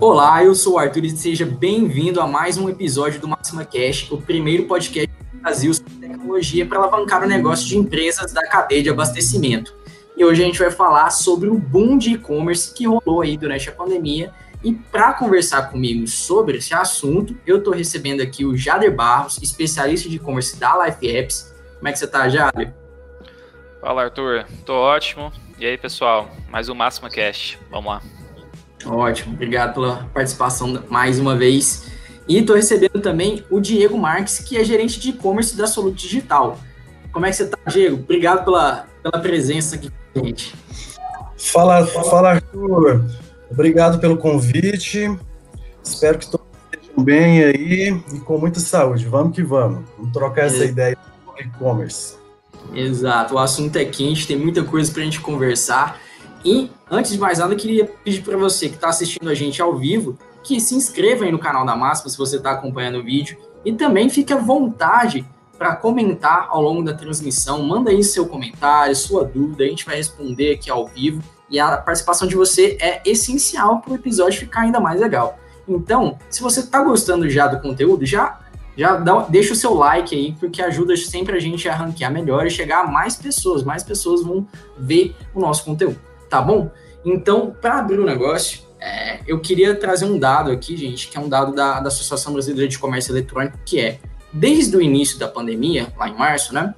Olá, eu sou o Arthur e seja bem-vindo a mais um episódio do Máxima Cash, o primeiro podcast do Brasil sobre tecnologia para alavancar o negócio de empresas da cadeia de abastecimento. E hoje a gente vai falar sobre o boom de e-commerce que rolou aí durante a pandemia. E para conversar comigo sobre esse assunto, eu estou recebendo aqui o Jader Barros, especialista de e-commerce da Life Apps. Como é que você está, Jader? Fala, Arthur. Tô ótimo. E aí, pessoal? Mais um Máxima Cash. Vamos lá. Ótimo, obrigado pela participação mais uma vez. E estou recebendo também o Diego Marques, que é gerente de e-commerce da Soluto Digital. Como é que você está, Diego? Obrigado pela, pela presença aqui com a gente. Fala, fala, Arthur. Obrigado pelo convite. Espero que todos estejam bem aí e com muita saúde. Vamos que vamos. Vamos trocar essa ideia sobre e-commerce. Exato, o assunto é quente, tem muita coisa para a gente conversar. E, antes de mais nada, eu queria pedir para você que está assistindo a gente ao vivo, que se inscreva aí no canal da Máxima, se você está acompanhando o vídeo, e também fique à vontade para comentar ao longo da transmissão. Manda aí seu comentário, sua dúvida, a gente vai responder aqui ao vivo. E a participação de você é essencial para o episódio ficar ainda mais legal. Então, se você está gostando já do conteúdo, já já dá, deixa o seu like aí, porque ajuda sempre a gente a ranquear melhor e chegar a mais pessoas. Mais pessoas vão ver o nosso conteúdo tá bom? Então, para abrir o negócio, é, eu queria trazer um dado aqui, gente, que é um dado da, da Associação Brasileira de Comércio Eletrônico, que é, desde o início da pandemia, lá em março, né?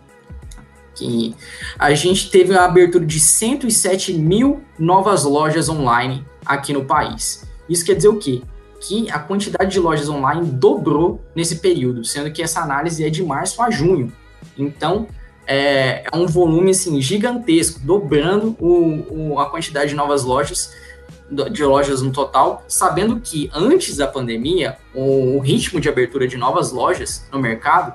Que a gente teve a abertura de 107 mil novas lojas online aqui no país. Isso quer dizer o quê? Que a quantidade de lojas online dobrou nesse período, sendo que essa análise é de março a junho. Então, é, é um volume assim, gigantesco, dobrando o, o, a quantidade de novas lojas, de lojas no total, sabendo que antes da pandemia, o, o ritmo de abertura de novas lojas no mercado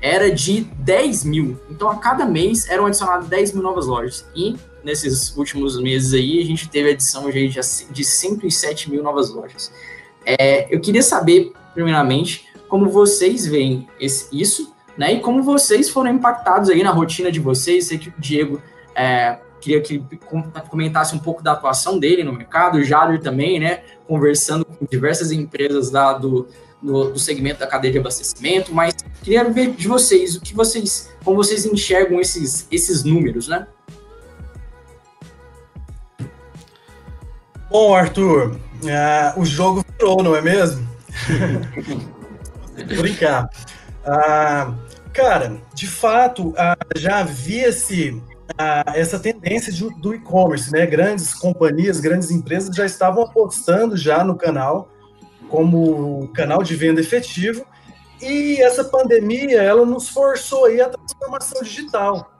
era de 10 mil. Então, a cada mês eram adicionadas 10 mil novas lojas. E nesses últimos meses aí, a gente teve adição de, de 107 mil novas lojas. É, eu queria saber, primeiramente, como vocês veem esse, isso né? E como vocês foram impactados aí na rotina de vocês, sei que o Diego é, queria que ele comentasse um pouco da atuação dele no mercado, o Jader também, né? Conversando com diversas empresas da, do, do, do, segmento da cadeia de abastecimento, mas queria ver de vocês, o que vocês, como vocês enxergam esses, esses números, né? Bom, Arthur, uh, o jogo virou, não é mesmo? Brincar. Uh, Cara, de fato, já havia-se essa tendência do e-commerce, né? Grandes companhias, grandes empresas já estavam apostando já no canal como canal de venda efetivo. E essa pandemia, ela nos forçou aí a transformação digital,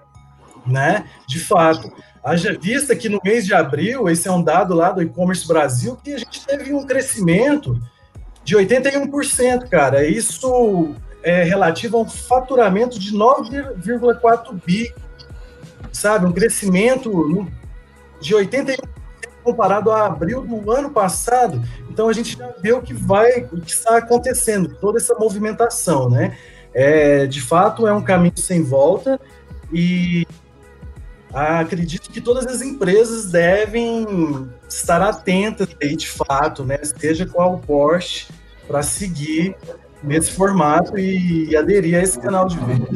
né? De fato, haja vista que no mês de abril, esse é um dado lá do e-commerce Brasil, que a gente teve um crescimento de 81%, cara. Isso é, relativo a um faturamento de 9,4 bi, sabe? Um crescimento de 81% comparado a abril do ano passado. Então a gente já vê o que vai, o que está acontecendo, toda essa movimentação, né? É, de fato, é um caminho sem volta e acredito que todas as empresas devem estar atentas aí, de fato, né? Seja qual o Porsche, para seguir nesse formato e, aderir a esse canal de venda.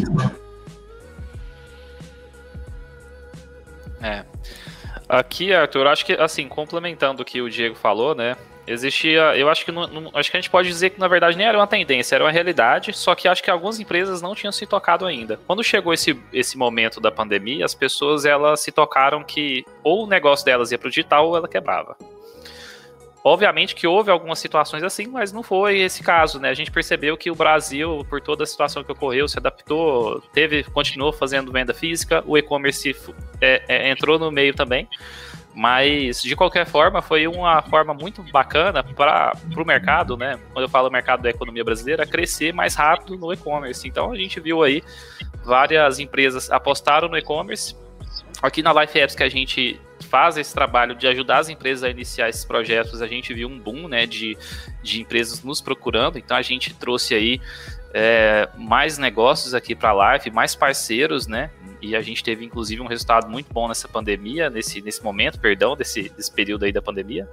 É. Aqui, Arthur, acho que, assim, complementando o que o Diego falou, né? Existia, eu acho que não, não, acho que a gente pode dizer que na verdade nem era uma tendência, era uma realidade, só que acho que algumas empresas não tinham se tocado ainda. Quando chegou esse, esse momento da pandemia, as pessoas elas se tocaram que ou o negócio delas ia para o digital ou ela quebrava. Obviamente que houve algumas situações assim, mas não foi esse caso, né? A gente percebeu que o Brasil, por toda a situação que ocorreu, se adaptou, teve, continuou fazendo venda física, o e-commerce é, é, entrou no meio também. Mas, de qualquer forma, foi uma forma muito bacana para o mercado, né? Quando eu falo mercado da economia brasileira, crescer mais rápido no e-commerce. Então, a gente viu aí várias empresas apostaram no e-commerce. Aqui na Life Apps que a gente faz esse trabalho de ajudar as empresas a iniciar esses projetos, a gente viu um boom né, de, de empresas nos procurando, então a gente trouxe aí é, mais negócios aqui para a live, mais parceiros, né? E a gente teve inclusive um resultado muito bom nessa pandemia, nesse, nesse momento, perdão, desse, desse período aí da pandemia.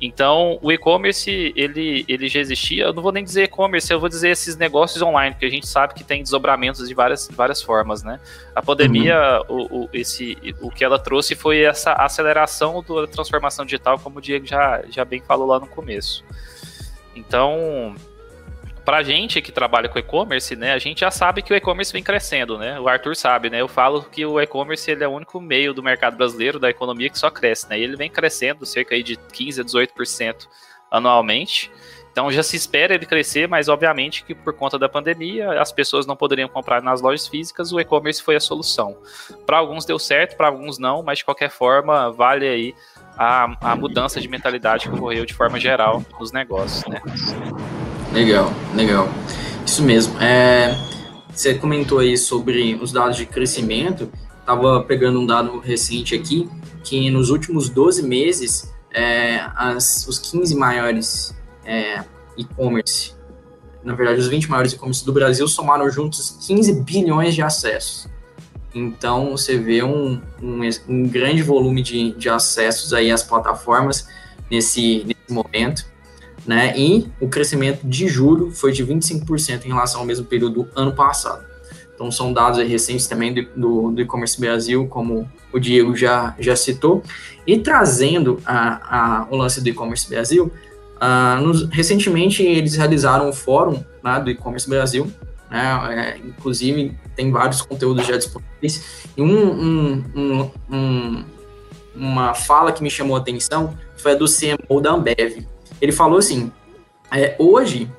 Então, o e-commerce, ele, ele já existia. Eu não vou nem dizer e-commerce, eu vou dizer esses negócios online, porque a gente sabe que tem desdobramentos de várias, várias formas, né? A pandemia, uhum. o, o, esse, o que ela trouxe foi essa aceleração da transformação digital, como o Diego já, já bem falou lá no começo. Então, pra gente que trabalha com e-commerce, né, a gente já sabe que o e-commerce vem crescendo, né? O Arthur sabe, né? Eu falo que o e-commerce ele é o único meio do mercado brasileiro, da economia que só cresce, né? Ele vem crescendo cerca aí de 15 a 18% anualmente. Então já se espera ele crescer, mas obviamente que por conta da pandemia as pessoas não poderiam comprar nas lojas físicas, o e-commerce foi a solução. Para alguns deu certo, para alguns não, mas de qualquer forma vale aí a, a mudança de mentalidade que ocorreu de forma geral nos negócios, né? Legal, legal. Isso mesmo. É, você comentou aí sobre os dados de crescimento. Estava pegando um dado recente aqui, que nos últimos 12 meses, é, as, os 15 maiores é, e-commerce, na verdade, os 20 maiores e-commerce do Brasil somaram juntos 15 bilhões de acessos. Então, você vê um, um, um grande volume de, de acessos aí às plataformas nesse, nesse momento né? E o crescimento de julho foi de 25% em relação ao mesmo período do ano passado. Então, são dados recentes também do, do e-commerce Brasil, como o Diego já, já citou. E trazendo a, a, o lance do e-commerce Brasil, uh, nos, recentemente eles realizaram um fórum né, do e-commerce Brasil, né, é, inclusive tem vários conteúdos já disponíveis. E um, um, um, uma fala que me chamou a atenção foi a do CMO da Ambev, ele falou assim: é, hoje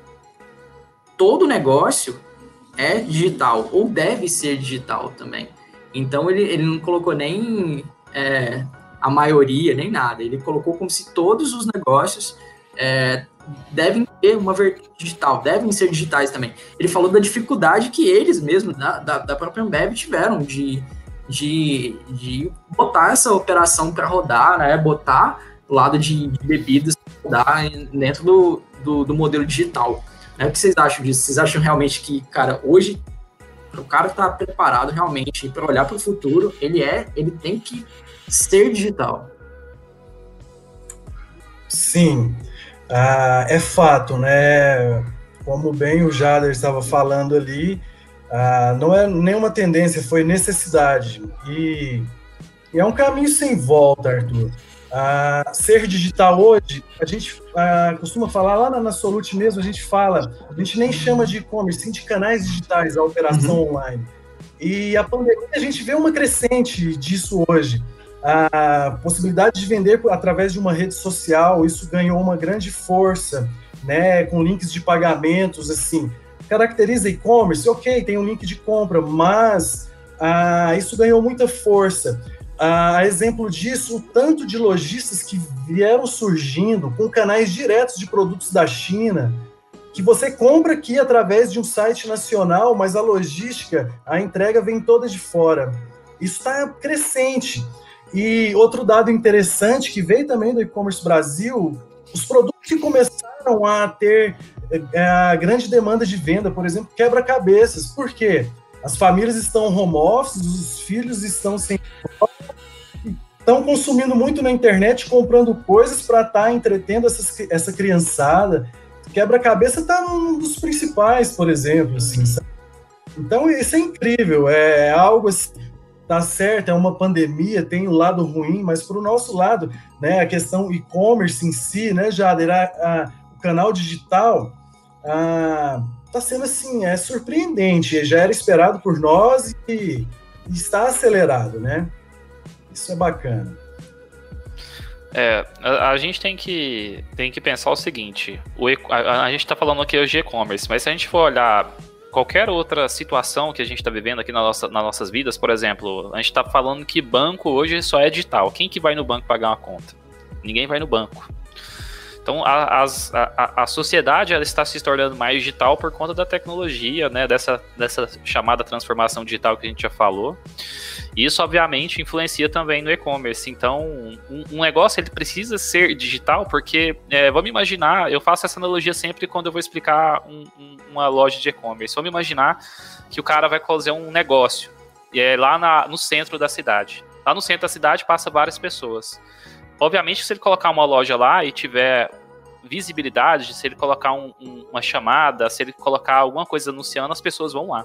todo negócio é digital ou deve ser digital também. Então ele, ele não colocou nem é, a maioria nem nada. Ele colocou como se todos os negócios é, devem ter uma vertente digital, devem ser digitais também. Ele falou da dificuldade que eles mesmos, da, da, da própria Ambev, tiveram de, de, de botar essa operação para rodar, né? Botar o lado de, de bebidas dar dentro do, do, do, modelo digital. Né? O que vocês acham disso? Vocês acham realmente que, cara, hoje o cara está preparado realmente para olhar para o futuro, ele é, ele tem que ser digital. Sim, ah, é fato, né? Como bem o Jader estava falando ali, ah, não é nenhuma tendência, foi necessidade. E, e é um caminho sem volta, Arthur. Ser digital hoje, a gente uh, costuma falar lá na, na Solute mesmo, a gente fala, a gente nem chama de e-commerce, sim de canais digitais, a operação uhum. online. E a pandemia, a gente vê uma crescente disso hoje. A possibilidade de vender através de uma rede social, isso ganhou uma grande força, né, com links de pagamentos, assim. Caracteriza e-commerce, ok, tem um link de compra, mas ah, isso ganhou muita força. A exemplo disso, o tanto de lojistas que vieram surgindo com canais diretos de produtos da China, que você compra aqui através de um site nacional, mas a logística, a entrega vem toda de fora. Isso está crescente. E outro dado interessante que veio também do e-commerce Brasil, os produtos que começaram a ter é, a grande demanda de venda, por exemplo, quebra-cabeças. Por quê? As famílias estão home office, os filhos estão sem estão consumindo muito na internet, comprando coisas para estar tá entretendo essas, essa criançada. Quebra-cabeça está um dos principais, por exemplo. Assim, então, isso é incrível. É algo assim, tá certo, é uma pandemia, tem o um lado ruim, mas para o nosso lado, né, a questão e-commerce em si, né, Jader, a, a, o canal digital está sendo assim, é surpreendente, já era esperado por nós e, e está acelerado, né? Isso é bacana. É, a, a, gente tem que, tem que pensar o seguinte: o, a, a gente está falando aqui hoje de e-commerce, mas se a gente for olhar qualquer outra situação que a gente está vivendo aqui na nossa, nas nossas vidas, por exemplo, a gente está falando que banco hoje só é digital. Quem que vai no banco pagar uma conta? Ninguém vai no banco. Então a, a, a sociedade ela está se tornando mais digital por conta da tecnologia, né? Dessa, dessa chamada transformação digital que a gente já falou. Isso, obviamente, influencia também no e-commerce. Então, um, um, negócio ele precisa ser digital, porque é, vamos imaginar, eu faço essa analogia sempre quando eu vou explicar um, uma loja de e-commerce. Vamos imaginar que o cara vai fazer um negócio e é lá na, no centro da cidade. Lá no centro da cidade passa várias pessoas. Obviamente, se ele colocar uma loja lá e tiver visibilidade, se ele colocar um, um, uma chamada, se ele colocar alguma coisa anunciando, as pessoas vão lá.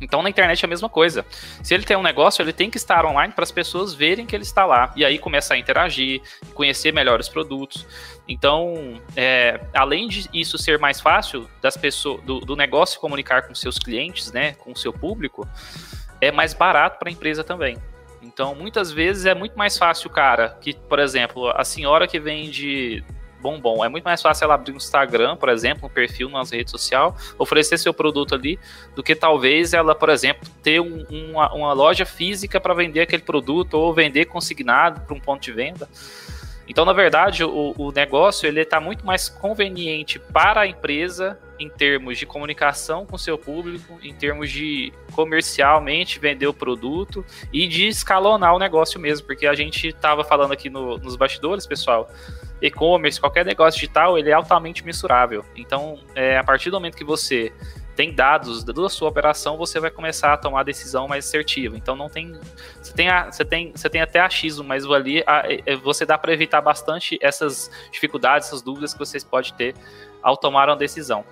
Então na internet é a mesma coisa. Se ele tem um negócio, ele tem que estar online para as pessoas verem que ele está lá. E aí começar a interagir, conhecer melhor os produtos. Então, é, além de isso ser mais fácil das pessoas, do, do negócio comunicar com seus clientes, né, com o seu público, é mais barato para a empresa também. Então, muitas vezes é muito mais fácil cara que, por exemplo, a senhora que vende bombom. É muito mais fácil ela abrir um Instagram, por exemplo, um perfil nas redes sociais, oferecer seu produto ali, do que talvez ela, por exemplo, ter um, uma, uma loja física para vender aquele produto ou vender consignado para um ponto de venda. Então, na verdade, o, o negócio ele está muito mais conveniente para a empresa em termos de comunicação com seu público, em termos de comercialmente vender o produto e de escalonar o negócio mesmo, porque a gente estava falando aqui no, nos bastidores, pessoal, e-commerce, qualquer negócio digital, ele é altamente mensurável. Então, é, a partir do momento que você tem dados da sua operação, você vai começar a tomar a decisão mais assertiva. Então não tem. Você tem, a, você tem, você tem até achismo, mas ali a, a, você dá para evitar bastante essas dificuldades, essas dúvidas que vocês podem ter ao tomar uma decisão.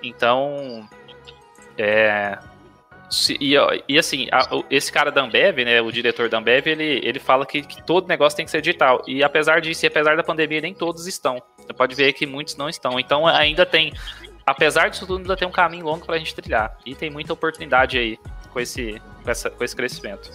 Então. É, e, e, assim, a, esse cara da Ambev, né, o diretor da Ambev, ele, ele fala que, que, todo negócio tem que ser digital. E apesar disso, e apesar da pandemia, nem todos estão. Você pode ver que muitos não estão. Então ainda tem, apesar disso tudo, ainda tem um caminho longo para a gente trilhar. E tem muita oportunidade aí com esse, com, essa, com esse crescimento.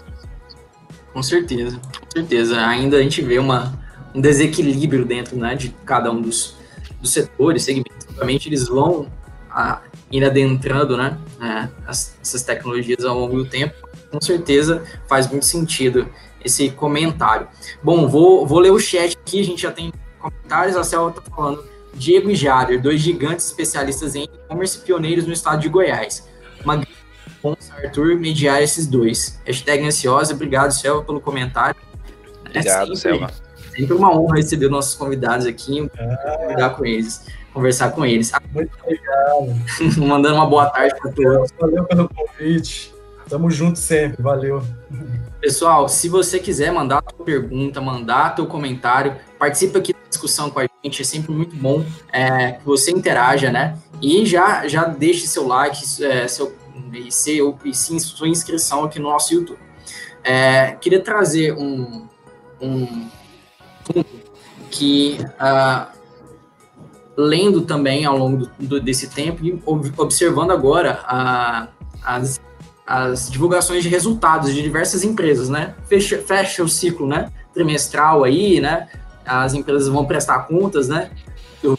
Com certeza, com certeza. Ainda a gente vê uma, um desequilíbrio dentro né, de cada um dos, dos setores, segmentos. Obviamente, eles vão a, ir adentrando né, é, as, essas tecnologias ao longo do tempo, com certeza faz muito sentido esse comentário. Bom, vou, vou ler o chat aqui, a gente já tem comentários, a Cel está falando Diego e Jader, dois gigantes especialistas em e-commerce pioneiros no estado de Goiás. Uma bom Arthur mediar esses dois. Hashtag ansiosa, obrigado, Selva, pelo comentário. Obrigado, é Selva. Sempre uma honra receber nossos convidados aqui, ah. com eles conversar com eles. Muito obrigado. Mandando uma boa tarde para todos. Valeu pelo convite. Tamo junto sempre, valeu. Pessoal, se você quiser mandar a tua pergunta, mandar teu comentário, participa aqui da discussão com a gente, é sempre muito bom é, que você interaja, né? E já, já deixe seu like, é, seu, e, seu, e sim, sua inscrição aqui no nosso YouTube. É, queria trazer um, um que uh, lendo também ao longo do, desse tempo e observando agora as, as divulgações de resultados de diversas empresas, né? Fecha, fecha o ciclo, né? Trimestral aí, né? As empresas vão prestar contas, né? Do,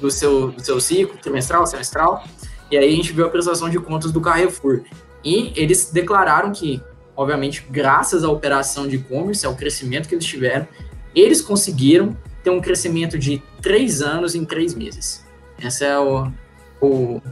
do, seu, do seu ciclo, trimestral, semestral. E aí a gente viu a prestação de contas do Carrefour. E eles declararam que, obviamente, graças à operação de e-commerce, ao crescimento que eles tiveram, eles conseguiram ter um crescimento de três anos em três meses. Essa é o, o,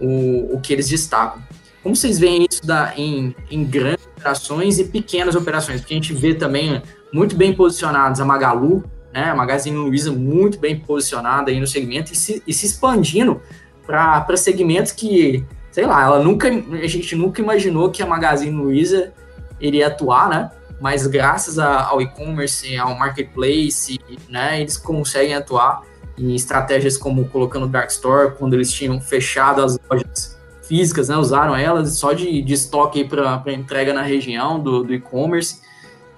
o, o que eles destacam. Como vocês veem isso da, em, em grandes operações e pequenas operações? Porque a gente vê também muito bem posicionados a Magalu, né, a Magazine Luiza muito bem posicionada aí no segmento e se, e se expandindo para segmentos que, sei lá, ela nunca, a gente nunca imaginou que a Magazine Luiza iria atuar, né? Mas graças ao e-commerce, ao marketplace, né, eles conseguem atuar em estratégias como colocando Dark Store, quando eles tinham fechado as lojas físicas, né, usaram elas só de, de estoque para entrega na região do, do e-commerce.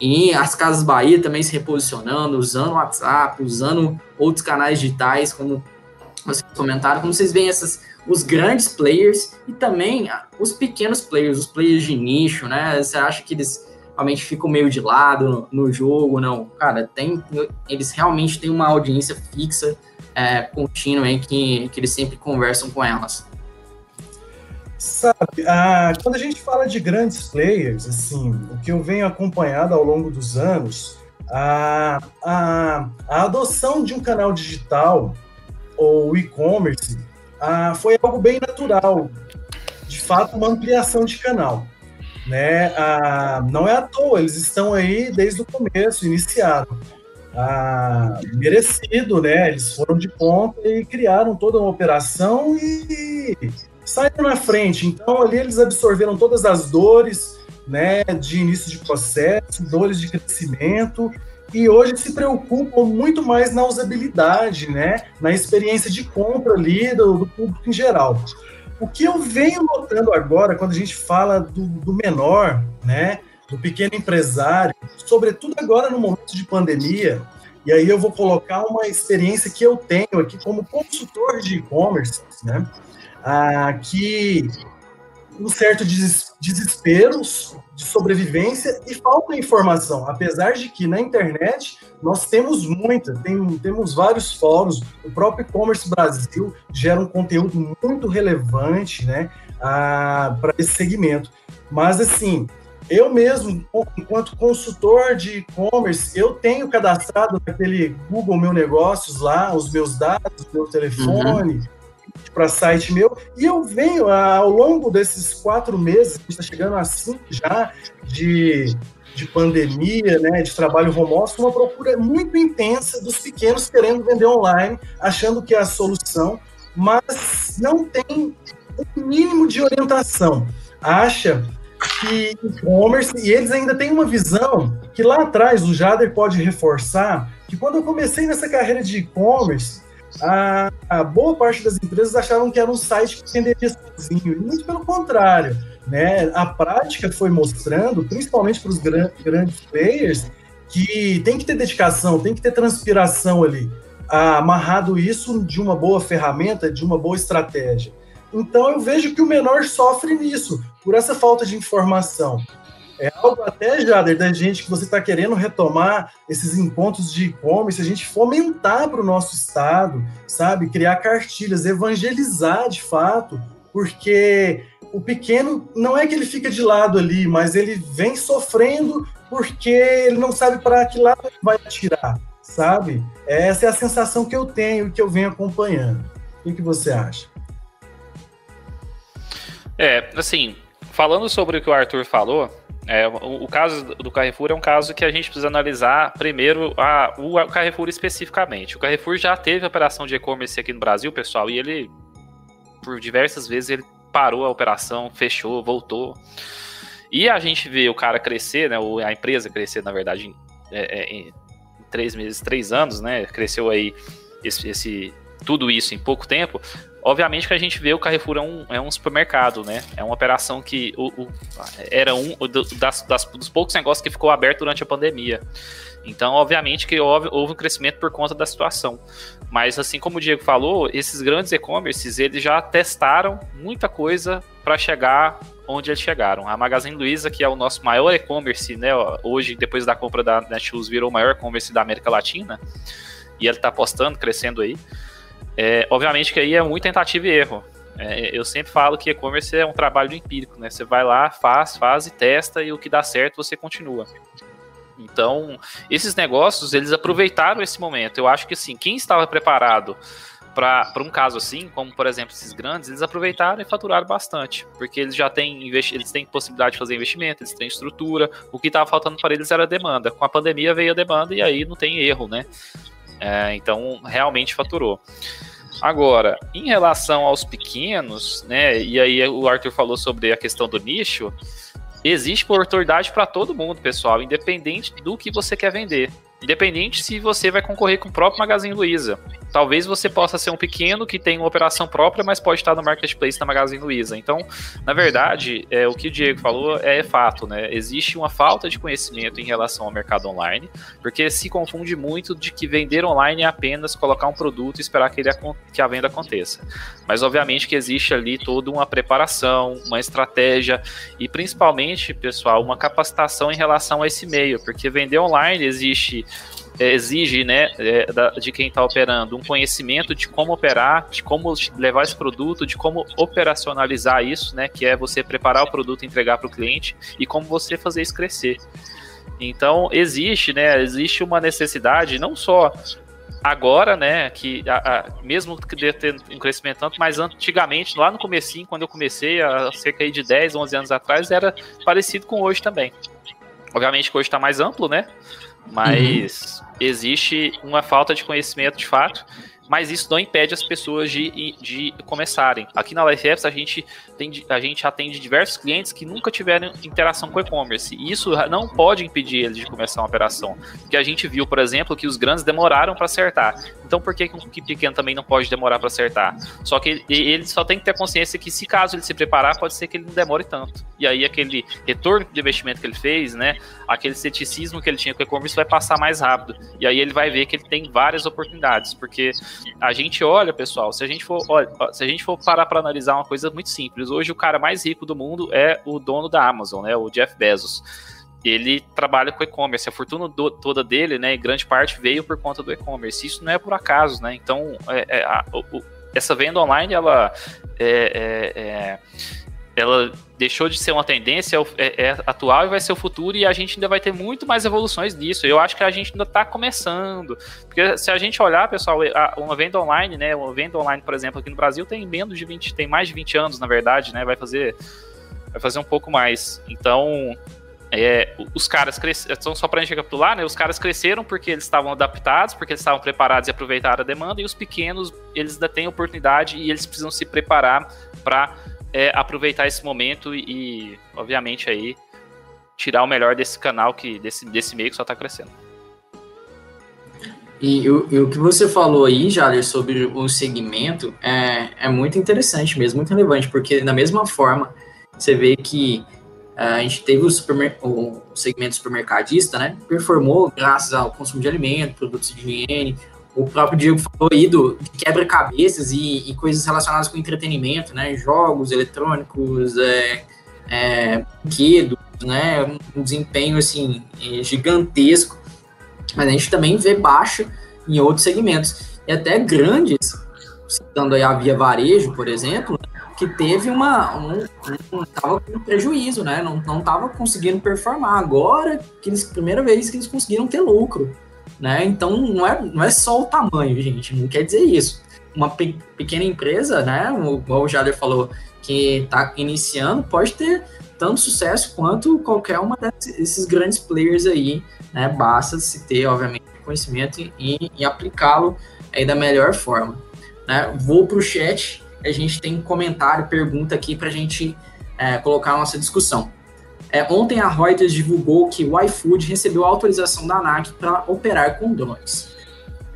E as Casas Bahia também se reposicionando, usando o WhatsApp, usando outros canais digitais, como vocês comentaram, como vocês veem essas, os grandes players e também os pequenos players, os players de nicho, né? Você acha que eles realmente ficam meio de lado no, no, jogo, não. Cara, tem, eles realmente têm uma audiência fixa, é, contínua aí, que, que eles sempre conversam com elas. Sabe, ah, quando a gente fala de grandes players, assim, o que eu venho acompanhado ao longo dos anos, A, a, a adoção de um canal digital ou e-commerce foi algo bem natural, de fato, uma ampliação de canal. Né? não é à toa, eles estão aí desde o começo, iniciaram. merecido, né? Eles foram de ponta e criaram toda uma operação e saíram na frente. Então, ali eles absorveram todas as dores, né, de início de processo, dores de crescimento, e hoje se preocupam muito mais na usabilidade, né, na experiência de compra ali do, do público em geral. O que eu venho notando agora, quando a gente fala do, do menor, né, do pequeno empresário, sobretudo agora no momento de pandemia, e aí eu vou colocar uma experiência que eu tenho aqui como consultor de e-commerce, né, ah, que um certo desespero de sobrevivência e falta informação, apesar de que na internet nós temos muita, tem, temos vários fóruns, o próprio e-commerce Brasil gera um conteúdo muito relevante, né, para esse segmento. Mas assim, eu mesmo, enquanto consultor de e-commerce, eu tenho cadastrado naquele Google Meu Negócios lá, os meus dados, meu telefone, uhum para site meu, e eu venho ao longo desses quatro meses, está chegando a cinco já, de, de pandemia, né, de trabalho office, uma procura muito intensa dos pequenos querendo vender online, achando que é a solução, mas não tem o um mínimo de orientação. Acha que e-commerce, e eles ainda têm uma visão que lá atrás o Jader pode reforçar, que quando eu comecei nessa carreira de e-commerce, a, a, boa parte das empresas achavam que era um site que venderia sozinho, e muito pelo contrário. Né? A prática foi mostrando, principalmente para os gran, grandes players, que tem que ter dedicação, tem que ter transpiração ali, amarrado isso de uma boa ferramenta, de uma boa estratégia. Então eu vejo que o menor sofre nisso, por essa falta de informação. É algo até, Jader, da gente que você está querendo retomar esses encontros de e-commerce, a gente fomentar para o nosso estado, sabe? Criar cartilhas, evangelizar de fato, porque o pequeno não é que ele fica de lado ali, mas ele vem sofrendo porque ele não sabe para que lado ele vai atirar, sabe? Essa é a sensação que eu tenho e que eu venho acompanhando. O que você acha? É, assim, falando sobre o que o Arthur falou, é, o, o, caso do Carrefour é um caso que a gente precisa analisar primeiro a, o, Carrefour especificamente. O Carrefour já teve operação de e-commerce aqui no Brasil, pessoal, e ele, por diversas vezes, ele parou a operação, fechou, voltou. E a gente vê o cara crescer, né, a empresa crescer, na verdade, em, é, é, em três meses, três anos, né, cresceu aí esse, esse tudo isso em pouco tempo, Obviamente que a gente vê o Carrefour é um, é um supermercado, né? É uma operação que o, o era um das, das, dos poucos negócios que ficou aberto durante a pandemia. Então, obviamente que houve, houve um crescimento por conta da situação. Mas, assim como o Diego falou, esses grandes e-commerces, eles já testaram muita coisa para chegar onde eles chegaram. A Magazine Luiza, que é o nosso maior e-commerce, né? Hoje, depois da compra da Netshoes, virou o maior e-commerce da América Latina. E ele está apostando, crescendo aí. É, obviamente que aí é muito tentativa e erro. É, eu sempre falo que e-commerce é um trabalho empírico, né? Você vai lá, faz, faz e testa e o que dá certo você continua. Então, esses negócios, eles aproveitaram esse momento. Eu acho que, assim, quem estava preparado para um caso assim, como por exemplo esses grandes, eles aproveitaram e faturaram bastante, porque eles já têm eles têm possibilidade de fazer investimento, eles têm estrutura. O que estava faltando para eles era demanda. Com a pandemia veio a demanda e aí não tem erro, né? É, então realmente faturou. Agora, em relação aos pequenos, né? E aí o Arthur falou sobre a questão do nicho. Existe oportunidade para todo mundo, pessoal, independente do que você quer vender. Independente se você vai concorrer com o próprio Magazine Luiza. Talvez você possa ser um pequeno que tem uma operação própria, mas pode estar no marketplace da Magazine Luiza. Então, na verdade, é, o que o Diego falou é fato, né? Existe uma falta de conhecimento em relação ao mercado online, porque se confunde muito de que vender online é apenas colocar um produto e esperar que, ele, que a venda aconteça. Mas, obviamente, que existe ali toda uma preparação, uma estratégia e, principalmente, pessoal, uma capacitação em relação a esse meio, porque vender online existe exige né, é, de quem está operando um conhecimento de como operar, de como levar esse produto, de como operacionalizar isso, né, que é você preparar o produto e entregar para o cliente e como você fazer isso crescer. Então existe, né? Existe uma necessidade não só agora, né, que a, a, mesmo que ter um crescimento tanto, mas antigamente, lá no comecinho, quando eu comecei, há cerca de 10, 11 anos atrás, era parecido com hoje também. Obviamente que hoje está mais amplo, né, mas uhum. Existe uma falta de conhecimento de fato, mas isso não impede as pessoas de, de começarem. Aqui na LifeApps a gente, tem, a gente atende diversos clientes que nunca tiveram interação com e-commerce. E isso não pode impedir eles de começar uma operação. Porque a gente viu, por exemplo, que os grandes demoraram para acertar. Então por que, que um pequeno também não pode demorar para acertar? Só que ele só tem que ter consciência que se caso ele se preparar, pode ser que ele não demore tanto. E aí aquele retorno de investimento que ele fez, né, aquele ceticismo que ele tinha com o e-commerce vai passar mais rápido. E aí ele vai ver que ele tem várias oportunidades, porque a gente olha, pessoal, se a gente for, olha, se a gente for parar para analisar uma coisa muito simples, hoje o cara mais rico do mundo é o dono da Amazon, né, o Jeff Bezos ele trabalha com e-commerce. A fortuna do, toda dele, né, em grande parte, veio por conta do e-commerce. Isso não é por acaso, né? Então, é, é, a, o, essa venda online, ela é, é, é ela deixou de ser uma tendência é, é, atual e vai ser o futuro e a gente ainda vai ter muito mais evoluções disso. Eu acho que a gente ainda está começando, porque se a gente olhar, pessoal, uma venda online, né, uma venda online, por exemplo, aqui no Brasil tem menos de 20, tem mais de 20 anos, na verdade, né, vai fazer vai fazer um pouco mais. Então, é, os caras cresceram, então só para gente recapitular, né, os caras cresceram porque eles estavam adaptados, porque eles estavam preparados e aproveitaram a demanda, e os pequenos, eles ainda têm oportunidade e eles precisam se preparar para é, aproveitar esse momento e, e, obviamente, aí tirar o melhor desse canal, que desse, desse meio que só está crescendo. E o, e o, que você falou aí, Jader, sobre o segmento é, é muito interessante mesmo, muito relevante, porque da mesma forma você vê que a gente teve o, supermer... o segmento supermercadista, né? Performou graças ao consumo de alimento, produtos de higiene. O próprio Diego falou aí do quebra-cabeças e, e, coisas relacionadas com entretenimento, né? Jogos eletrônicos, é, é, brinquedos, né? Um desempenho, assim, gigantesco. Mas a gente também vê baixo em outros segmentos. E até grandes, citando aí a Via Varejo, por exemplo, que teve uma. Um, um, tava com prejuízo, né? Não, não tava conseguindo performar. Agora, que eles, primeira vez que eles conseguiram ter lucro. Né? Então não é, não é só o tamanho, gente, não quer dizer isso. Uma pe pequena empresa, né? O, o Jader falou que está iniciando, pode ter tanto sucesso quanto qualquer uma desses grandes players aí, né? Basta se ter, obviamente, conhecimento e, e aplicá-lo aí da melhor forma. Né? Vou para o chat a gente tem comentário, pergunta aqui para a gente é, colocar a nossa discussão. É, ontem a Reuters divulgou que o iFood recebeu autorização da ANAC para operar com drones.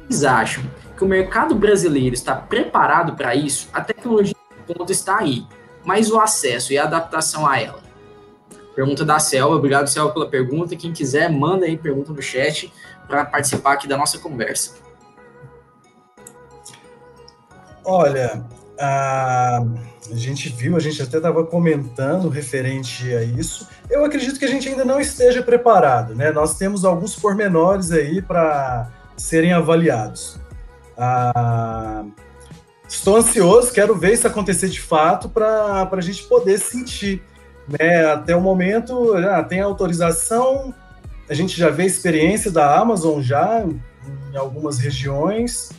Vocês acham que o mercado brasileiro está preparado para isso? A tecnologia ponto está aí, mas o acesso e a adaptação a ela? Pergunta da Selva. Obrigado, Selva, pela pergunta. Quem quiser, manda aí pergunta no chat para participar aqui da nossa conversa. Olha, a, gente viu, a gente até estava comentando referente a isso. Eu acredito que a gente ainda não esteja preparado, né? Nós temos alguns pormenores aí para serem avaliados. Ah, estou ansioso, quero ver isso acontecer de fato para a gente poder sentir. Né? Até o momento, já tem autorização, a gente já vê experiência da Amazon já em algumas regiões,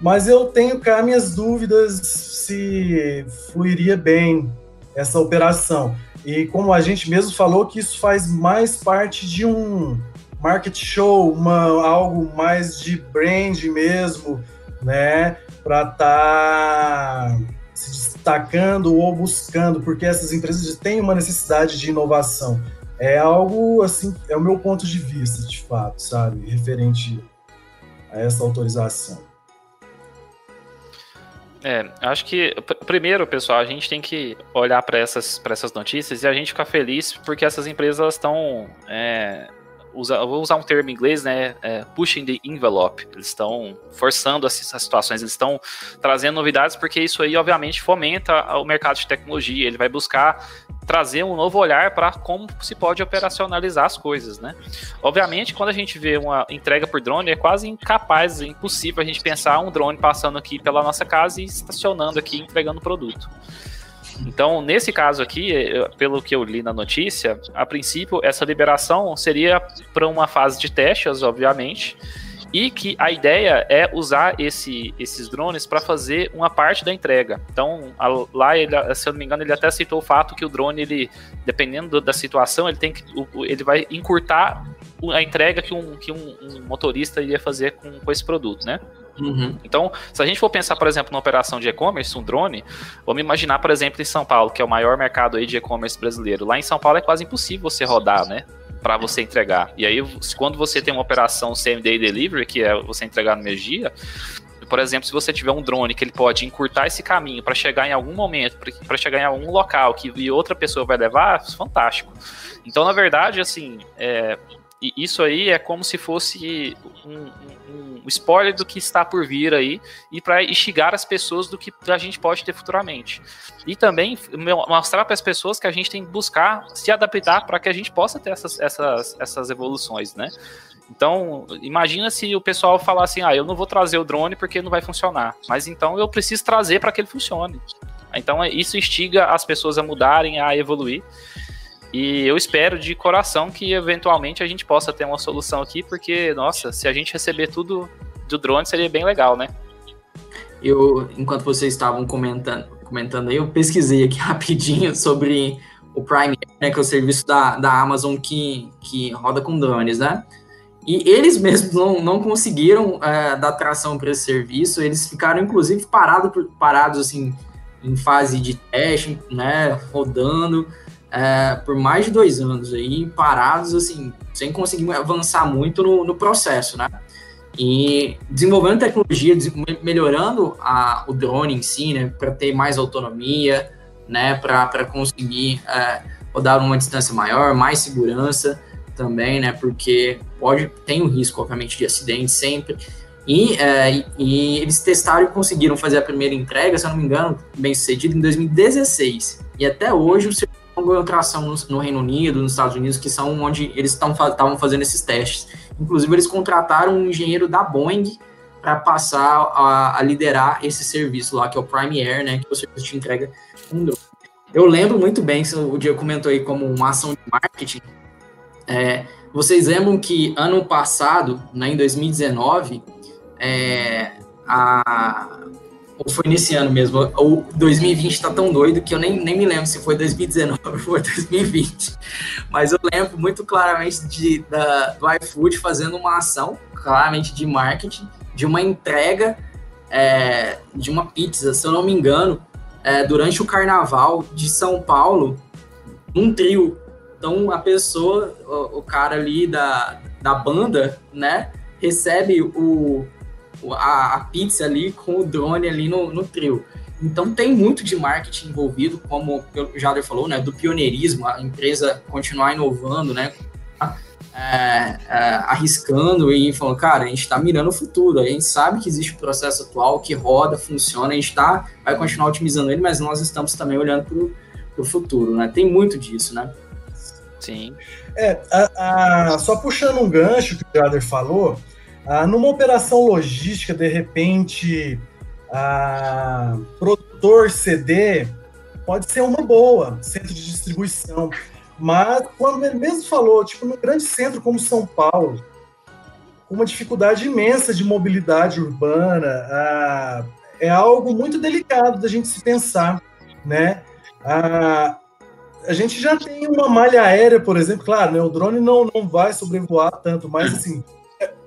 mas eu tenho cá minhas dúvidas se fluiria bem essa operação. E como a gente mesmo falou que isso faz mais parte de um market show, uma, algo mais de brand mesmo, né? Para estar tá se destacando ou buscando, porque essas empresas têm uma necessidade de inovação. É algo assim, é o meu ponto de vista, de fato, sabe, referente a essa autorização. É, acho que primeiro, pessoal, a gente tem que olhar para essas, essas notícias e a gente ficar feliz porque essas empresas estão. É, usa, vou usar um termo em inglês, né? É, pushing the envelope. Eles estão forçando essas situações, eles estão trazendo novidades porque isso aí, obviamente, fomenta o mercado de tecnologia. Ele vai buscar trazer um novo olhar para como se pode operacionalizar as coisas, né? Obviamente, quando a gente vê uma entrega por drone, é quase incapaz, é impossível a gente pensar um drone passando aqui pela nossa casa e estacionando aqui entregando produto. Então, nesse caso aqui, pelo que eu li na notícia, a princípio essa liberação seria para uma fase de testes, obviamente, e que a ideia é usar esse, esses drones para fazer uma parte da entrega. Então, a, lá, ele, se eu não me engano, ele até citou o fato que o drone, ele, dependendo da situação, ele tem que, ele vai encurtar a entrega que um, que um, um motorista iria fazer com, com esse produto, né? Uhum. Então, se a gente for pensar, por exemplo, na operação de e-commerce, um drone, vamos imaginar, por exemplo, em São Paulo, que é o maior mercado aí de e-commerce brasileiro. Lá em São Paulo é quase impossível você rodar, né? Para você entregar. E aí, quando você tem uma operação same day delivery, que é você entregar no mesmo dia, por exemplo, se você tiver um drone que ele pode encurtar esse caminho para chegar em algum momento, para chegar em algum local que outra pessoa vai levar, fantástico. Então, na verdade, assim, é, isso aí é como se fosse um, um, spoiler do que está por vir aí e para instigar as pessoas do que a gente pode ter futuramente. E também mostrar para as pessoas que a gente tem que buscar se adaptar para que a gente possa ter essas, essas, essas evoluções, né? Então, imagina se o pessoal falar assim: ah, eu não vou trazer o drone porque não vai funcionar, mas então eu preciso trazer para que ele funcione. Então, isso instiga as pessoas a mudarem, a evoluir. E eu espero de coração que eventualmente a gente possa ter uma solução aqui, porque, nossa, se a gente receber tudo do drone seria bem legal, né? Eu, enquanto vocês estavam comentando, comentando aí, eu pesquisei aqui rapidinho sobre o Prime, né, que é o serviço da, da Amazon que, que roda com drones, né? E eles mesmos não, não conseguiram é, dar tração para esse serviço, eles ficaram, inclusive, parado, parados, assim, em fase de teste, né, rodando, é, por mais de dois anos aí, parados, assim, sem conseguir avançar muito no, no processo, né? E desenvolvendo tecnologia, melhorando a, o drone em si, né, para ter mais autonomia, né, para conseguir é, rodar uma distância maior, mais segurança também, né, porque pode tem um risco, obviamente, de acidente sempre. E, é, e, eles testaram e conseguiram fazer a primeira entrega, se eu não me engano, bem sucedido, em 2016. E até hoje o serviço tração no, no, Reino Unido, nos Estados Unidos, que são onde eles estavam fazendo esses testes. Inclusive, eles contrataram um engenheiro da Boeing para passar a, a, liderar esse serviço lá, que é o Prime Air, né, que o serviço te entrega um drone. Eu lembro muito bem, o Diego comentou aí como uma ação de marketing. É, vocês lembram que ano passado, né, em 2019, é, a, ou foi nesse ano mesmo, ou 2020 está tão doido que eu nem, nem me lembro se foi 2019 ou foi 2020. Mas eu lembro muito claramente de, da, do iFood fazendo uma ação, claramente de marketing, de uma entrega é, de uma pizza, se eu não me engano, é, durante o carnaval de São Paulo, num trio. Então a pessoa, o, o cara ali da, da banda, né, recebe o a, a pizza ali com o drone ali no, no trio. Então tem muito de marketing envolvido, como o Jader falou, né, do pioneirismo, a empresa continuar inovando, né, é, é, arriscando e falando, cara, a gente está mirando o futuro, a gente sabe que existe o processo atual que roda, funciona, a gente tá, vai continuar otimizando ele, mas nós estamos também olhando para o futuro, né? Tem muito disso, né? Sim. É, a, a, só puxando um gancho que o Jader falou, ah, numa operação logística, de repente, a produtor CD pode ser uma boa, centro de distribuição. Mas quando ele mesmo falou, tipo, num grande centro como São Paulo, com uma dificuldade imensa de mobilidade urbana, ah, é algo muito delicado da gente se pensar, né? Ah, a gente já tem uma malha aérea, por exemplo, claro, né, o drone não, não vai sobrevoar tanto, mas assim,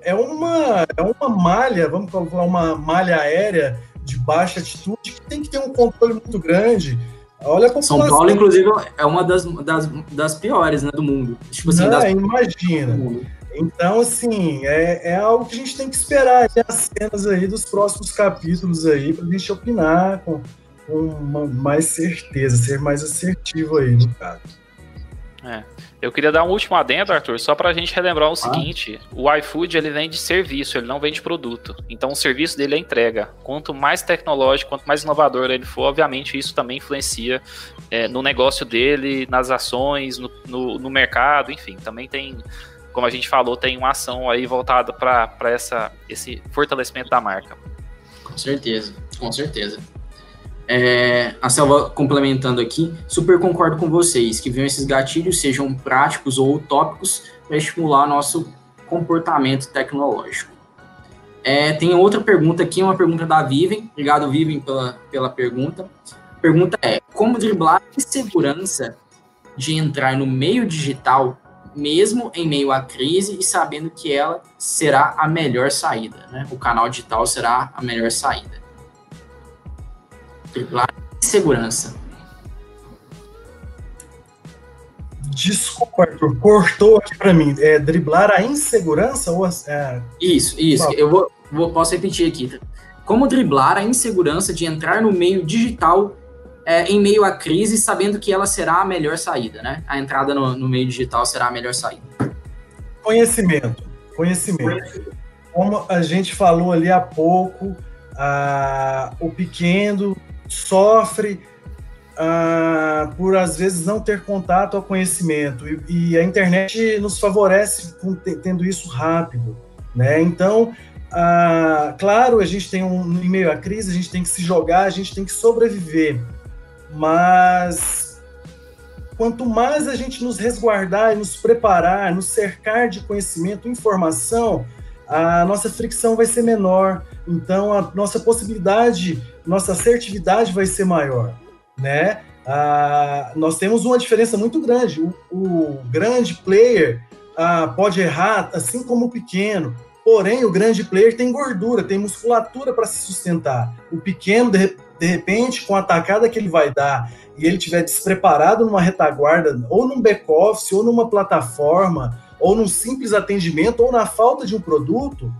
é uma, é uma malha, vamos falar uma malha aérea de baixa altitude que tem que ter um controle muito grande. Olha a São Paulo, inclusive, é uma das, das, das piores né, do mundo. Tipo assim, Não, das... imagina. Então, assim, é, é algo que a gente tem que esperar as cenas aí dos próximos capítulos aí para a gente opinar com, com uma, mais certeza, ser mais assertivo aí no caso. É. Eu queria dar um último adendo, Arthur, só para a gente relembrar o ah. seguinte: o iFood ele vende serviço, ele não vende produto. Então o serviço dele é entrega. Quanto mais tecnológico, quanto mais inovador ele for, obviamente isso também influencia é, no negócio dele, nas ações, no, no, no, mercado, enfim. Também tem, como a gente falou, tem uma ação aí voltada para esse fortalecimento da marca. Com certeza, com certeza. É, a Selva complementando aqui, super concordo com vocês, que venham esses gatilhos sejam práticos ou utópicos para estimular nosso comportamento tecnológico. É, tem outra pergunta aqui, uma pergunta da Vivian. Obrigado, Vivian, pela, pela pergunta. A pergunta é: como driblar a insegurança de entrar no meio digital, mesmo em meio à crise e sabendo que ela será a melhor saída? Né? O canal digital será a melhor saída. Driblar a insegurança. Desculpa, Arthur, cortou aqui para mim. É driblar a insegurança ou é... Isso, isso. Eu vou, vou, posso repetir aqui. Como driblar a insegurança de entrar no meio digital é, em meio à crise, sabendo que ela será a melhor saída, né? A entrada no, no meio digital será a melhor saída. Conhecimento. Conhecimento. Como a gente falou ali há pouco, a, o pequeno sofre ah, por às vezes não ter contato ao conhecimento. E, e a internet nos favorece tendo isso rápido, né? Então, ah, claro, a gente tem um em meio à crise, a gente tem que se jogar, a gente tem que sobreviver, mas quanto mais a gente nos resguardar nos preparar, nos cercar de conhecimento, informação, a nossa fricção vai ser menor, então a nossa possibilidade, nossa assertividade vai ser maior né? Ah, nós temos uma diferença muito grande. O, o grande player ah, pode errar, assim como o pequeno. Porém, o grande player tem gordura, tem musculatura para se sustentar. O pequeno, de, de repente, com a atacada que ele vai dar e ele tiver despreparado numa retaguarda, ou num back-office, ou numa plataforma, ou num simples atendimento, ou na falta de um produto,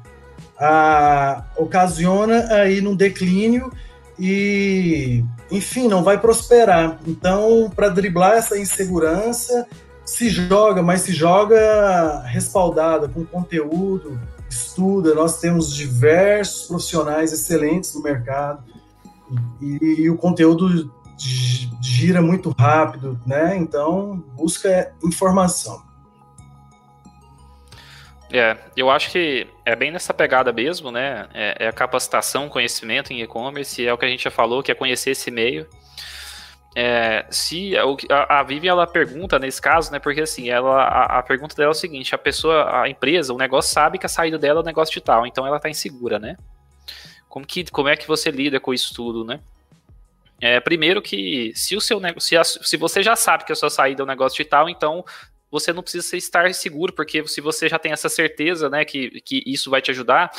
ocasiona aí num declínio e, enfim, não vai prosperar. Então, para driblar essa insegurança, se joga, mas se joga respaldada com conteúdo, estuda. Nós temos diversos profissionais excelentes no mercado e, e o conteúdo gira muito rápido, né? Então, busca informação. É, eu acho que é bem nessa pegada mesmo, né? É, é a capacitação, conhecimento em e-commerce, é o que a gente já falou, que é conhecer esse meio. É, se a, a Vivian ela pergunta nesse caso, né? Porque assim, ela a, a, pergunta dela é o seguinte: a pessoa, a empresa, o negócio sabe que a saída dela é o negócio digital, então ela está insegura, né? Como que como é que você lida com isso tudo, né? É, primeiro que se o seu se, a, se você já sabe que a sua saída é um negócio digital, então você não precisa estar seguro, porque se você já tem essa certeza, né, que, que isso vai te ajudar,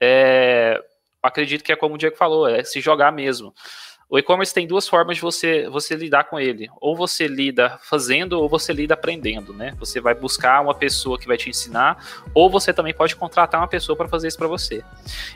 é, acredito que é como o Diego falou, é se jogar mesmo. O e-commerce tem duas formas de você, você lidar com ele. Ou você lida fazendo, ou você lida aprendendo, né? Você vai buscar uma pessoa que vai te ensinar, ou você também pode contratar uma pessoa para fazer isso para você.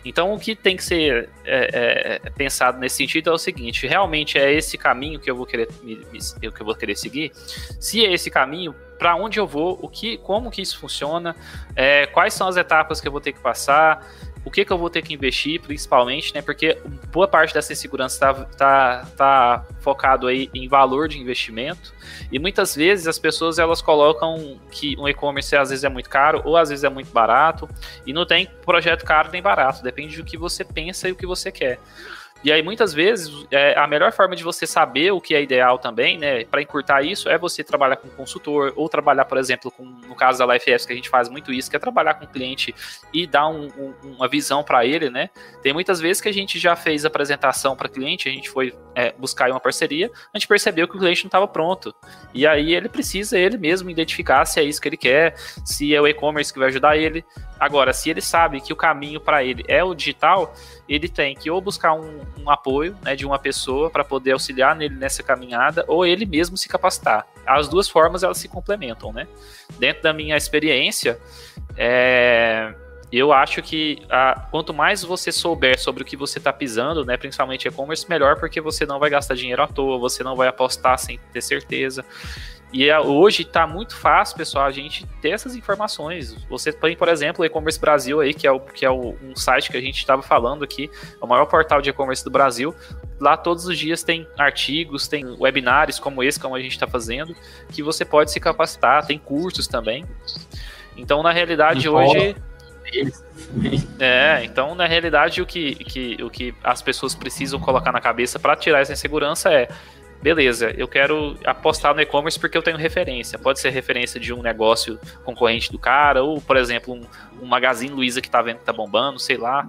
Então, o que tem que ser é, é, pensado nesse sentido é o seguinte: realmente é esse caminho que eu vou querer, me, me, que eu vou querer seguir? Se é esse caminho, para onde eu vou, o que, como que isso funciona, é, quais são as etapas que eu vou ter que passar, o que, que eu vou ter que investir, principalmente, né? Porque boa parte dessa insegurança está tá, tá focado aí em valor de investimento. E muitas vezes as pessoas elas colocam que um e-commerce às vezes é muito caro ou às vezes é muito barato. E não tem projeto caro nem barato, depende do que você pensa e o que você quer. E aí, muitas vezes, é, a melhor forma de você saber o que é ideal também, né, para encurtar isso, é você trabalhar com consultor, ou trabalhar, por exemplo, com, no caso da LifeX, que a gente faz muito isso, que é trabalhar com o cliente e dar um, um, uma visão para ele, né? Tem muitas vezes que a gente já fez apresentação para cliente, a gente foi é, buscar uma parceria, a gente percebeu que o cliente não estava pronto. E aí ele precisa ele mesmo identificar se é isso que ele quer, se é o e-commerce que vai ajudar ele. Agora, se ele sabe que o caminho para ele é o digital, ele tem que ou buscar um, um apoio né, de uma pessoa para poder auxiliar nele nessa caminhada, ou ele mesmo se capacitar. As duas formas elas se complementam, né? Dentro da minha experiência, é, eu acho que a, quanto mais você souber sobre o que você está pisando, né, principalmente e-commerce, melhor, porque você não vai gastar dinheiro à toa, você não vai apostar sem ter certeza. E é, hoje está muito fácil, pessoal, a gente ter essas informações. Você tem, por exemplo, o E-Commerce Brasil aí, que é, o, que é o, um site que a gente estava falando aqui, é o maior portal de e-commerce do Brasil. Lá todos os dias tem artigos, tem webinários como esse, como a gente está fazendo, que você pode se capacitar, tem cursos também. Então, na realidade, hoje deles. É, então na realidade o que, que, o que as pessoas precisam colocar na cabeça para tirar essa insegurança é beleza, eu quero apostar no e-commerce porque eu tenho referência. Pode ser referência de um negócio concorrente do cara, ou, por exemplo, um, um Magazine Luiza que tá vendo que tá bombando, sei lá.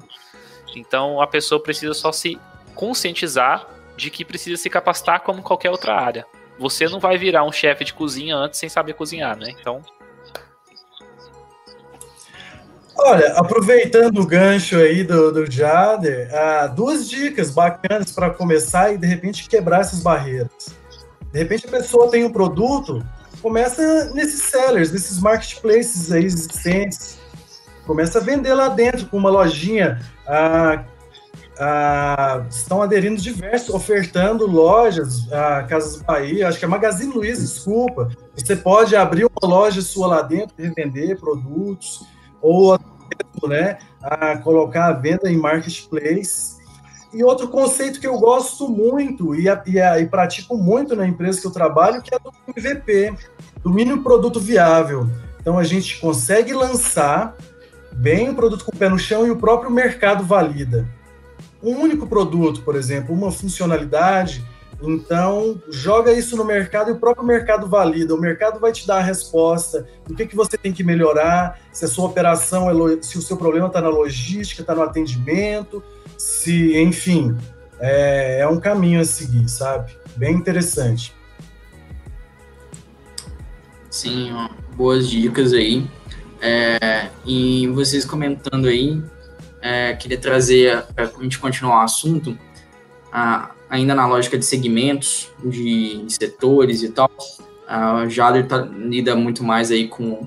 Então a pessoa precisa só se conscientizar de que precisa se capacitar como qualquer outra área. Você não vai virar um chefe de cozinha antes sem saber cozinhar, né? Então. Olha, aproveitando o gancho aí do, do Jader, ah, duas dicas bacanas para começar e de repente quebrar essas barreiras. De repente a pessoa tem um produto, começa nesses sellers, nesses marketplaces aí existentes, começa a vender lá dentro com uma lojinha ah, ah, estão aderindo diversos, ofertando lojas, a Casas Bahia, acho que é Magazine Luiza, desculpa. Você pode abrir uma loja sua lá dentro e vender produtos, ou né, a colocar a venda em marketplace. E outro conceito que eu gosto muito e, e, e pratico muito na empresa que eu trabalho, que é do MVP, do mínimo produto viável. Então a gente consegue lançar bem o produto com o pé no chão e o próprio mercado valida um único produto, por exemplo, uma funcionalidade, então joga isso no mercado e o próprio mercado valida. O mercado vai te dar a resposta do que, que você tem que melhorar, se a sua operação, é, se o seu problema está na logística, está no atendimento, se, enfim, é, é um caminho a seguir, sabe? Bem interessante. Sim, ó, boas dicas aí. É, e vocês comentando aí, é, queria trazer, para a gente continuar o assunto, a, ainda na lógica de segmentos, de, setores e tal, a Jader tá, lida muito mais aí com,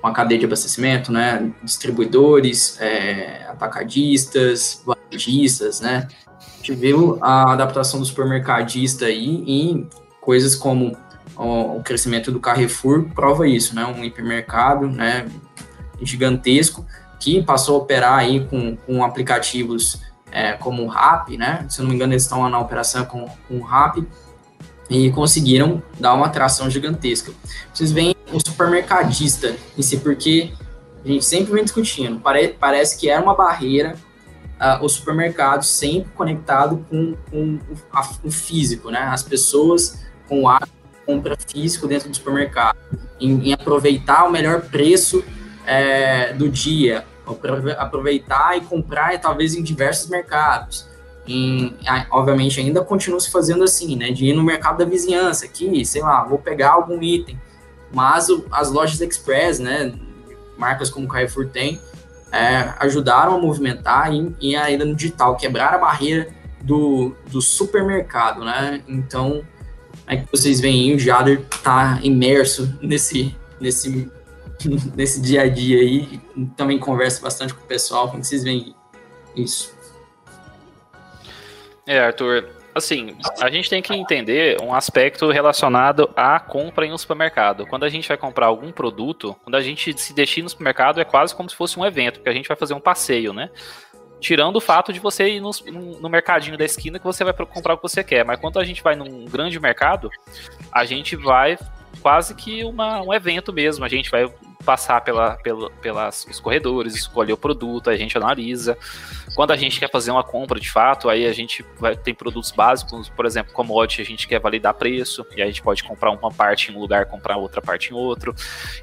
com a cadeia de abastecimento, né, distribuidores, é, atacadistas, varejistas, né, a gente viu a adaptação do supermercadista aí em coisas como o, o crescimento do Carrefour prova isso, né, um hipermercado, né, gigantesco, que passou a operar aí com, com aplicativos é, como o RAP, né? Se eu não me engano, eles estão lá na operação com, com o RAP e conseguiram dar uma atração gigantesca. Vocês veem o supermercadista em si, porque a gente sempre vem discutindo, pare, parece que era uma barreira uh, o supermercado sempre conectado com, com a, o físico, né? As pessoas com o ato compra físico dentro do supermercado, em, em aproveitar o melhor preço é, do dia, aproveitar e comprar talvez em diversos mercados. Em, obviamente ainda continua se fazendo assim, né? De ir no mercado da vizinhança aqui, sei lá, vou pegar algum item. Mas o, as lojas express, né? Marcas como Carrefour tem, é, ajudaram a movimentar e, e, ainda no digital, quebrar a barreira do, do supermercado, né? Então, é que vocês veem, o Jader tá imerso nesse, nesse nesse dia a dia aí. Também converso bastante com o pessoal, como vocês veem isso. É, Arthur, assim, a gente tem que entender um aspecto relacionado à compra em um supermercado. Quando a gente vai comprar algum produto, quando a gente se destina no supermercado, é quase como se fosse um evento, porque a gente vai fazer um passeio, né? Tirando o fato de você ir no, no, mercadinho da esquina que você vai comprar o que você quer. Mas quando a gente vai num grande mercado, a gente vai quase que uma, um evento mesmo. A gente vai passar pela, pela, pelas os corredores, escolher o produto, a gente analisa. Quando a gente quer fazer uma compra de fato, aí a gente vai, tem produtos básicos, por exemplo, commodity, a gente quer validar preço, e a gente pode comprar uma parte em um lugar, comprar outra parte em outro.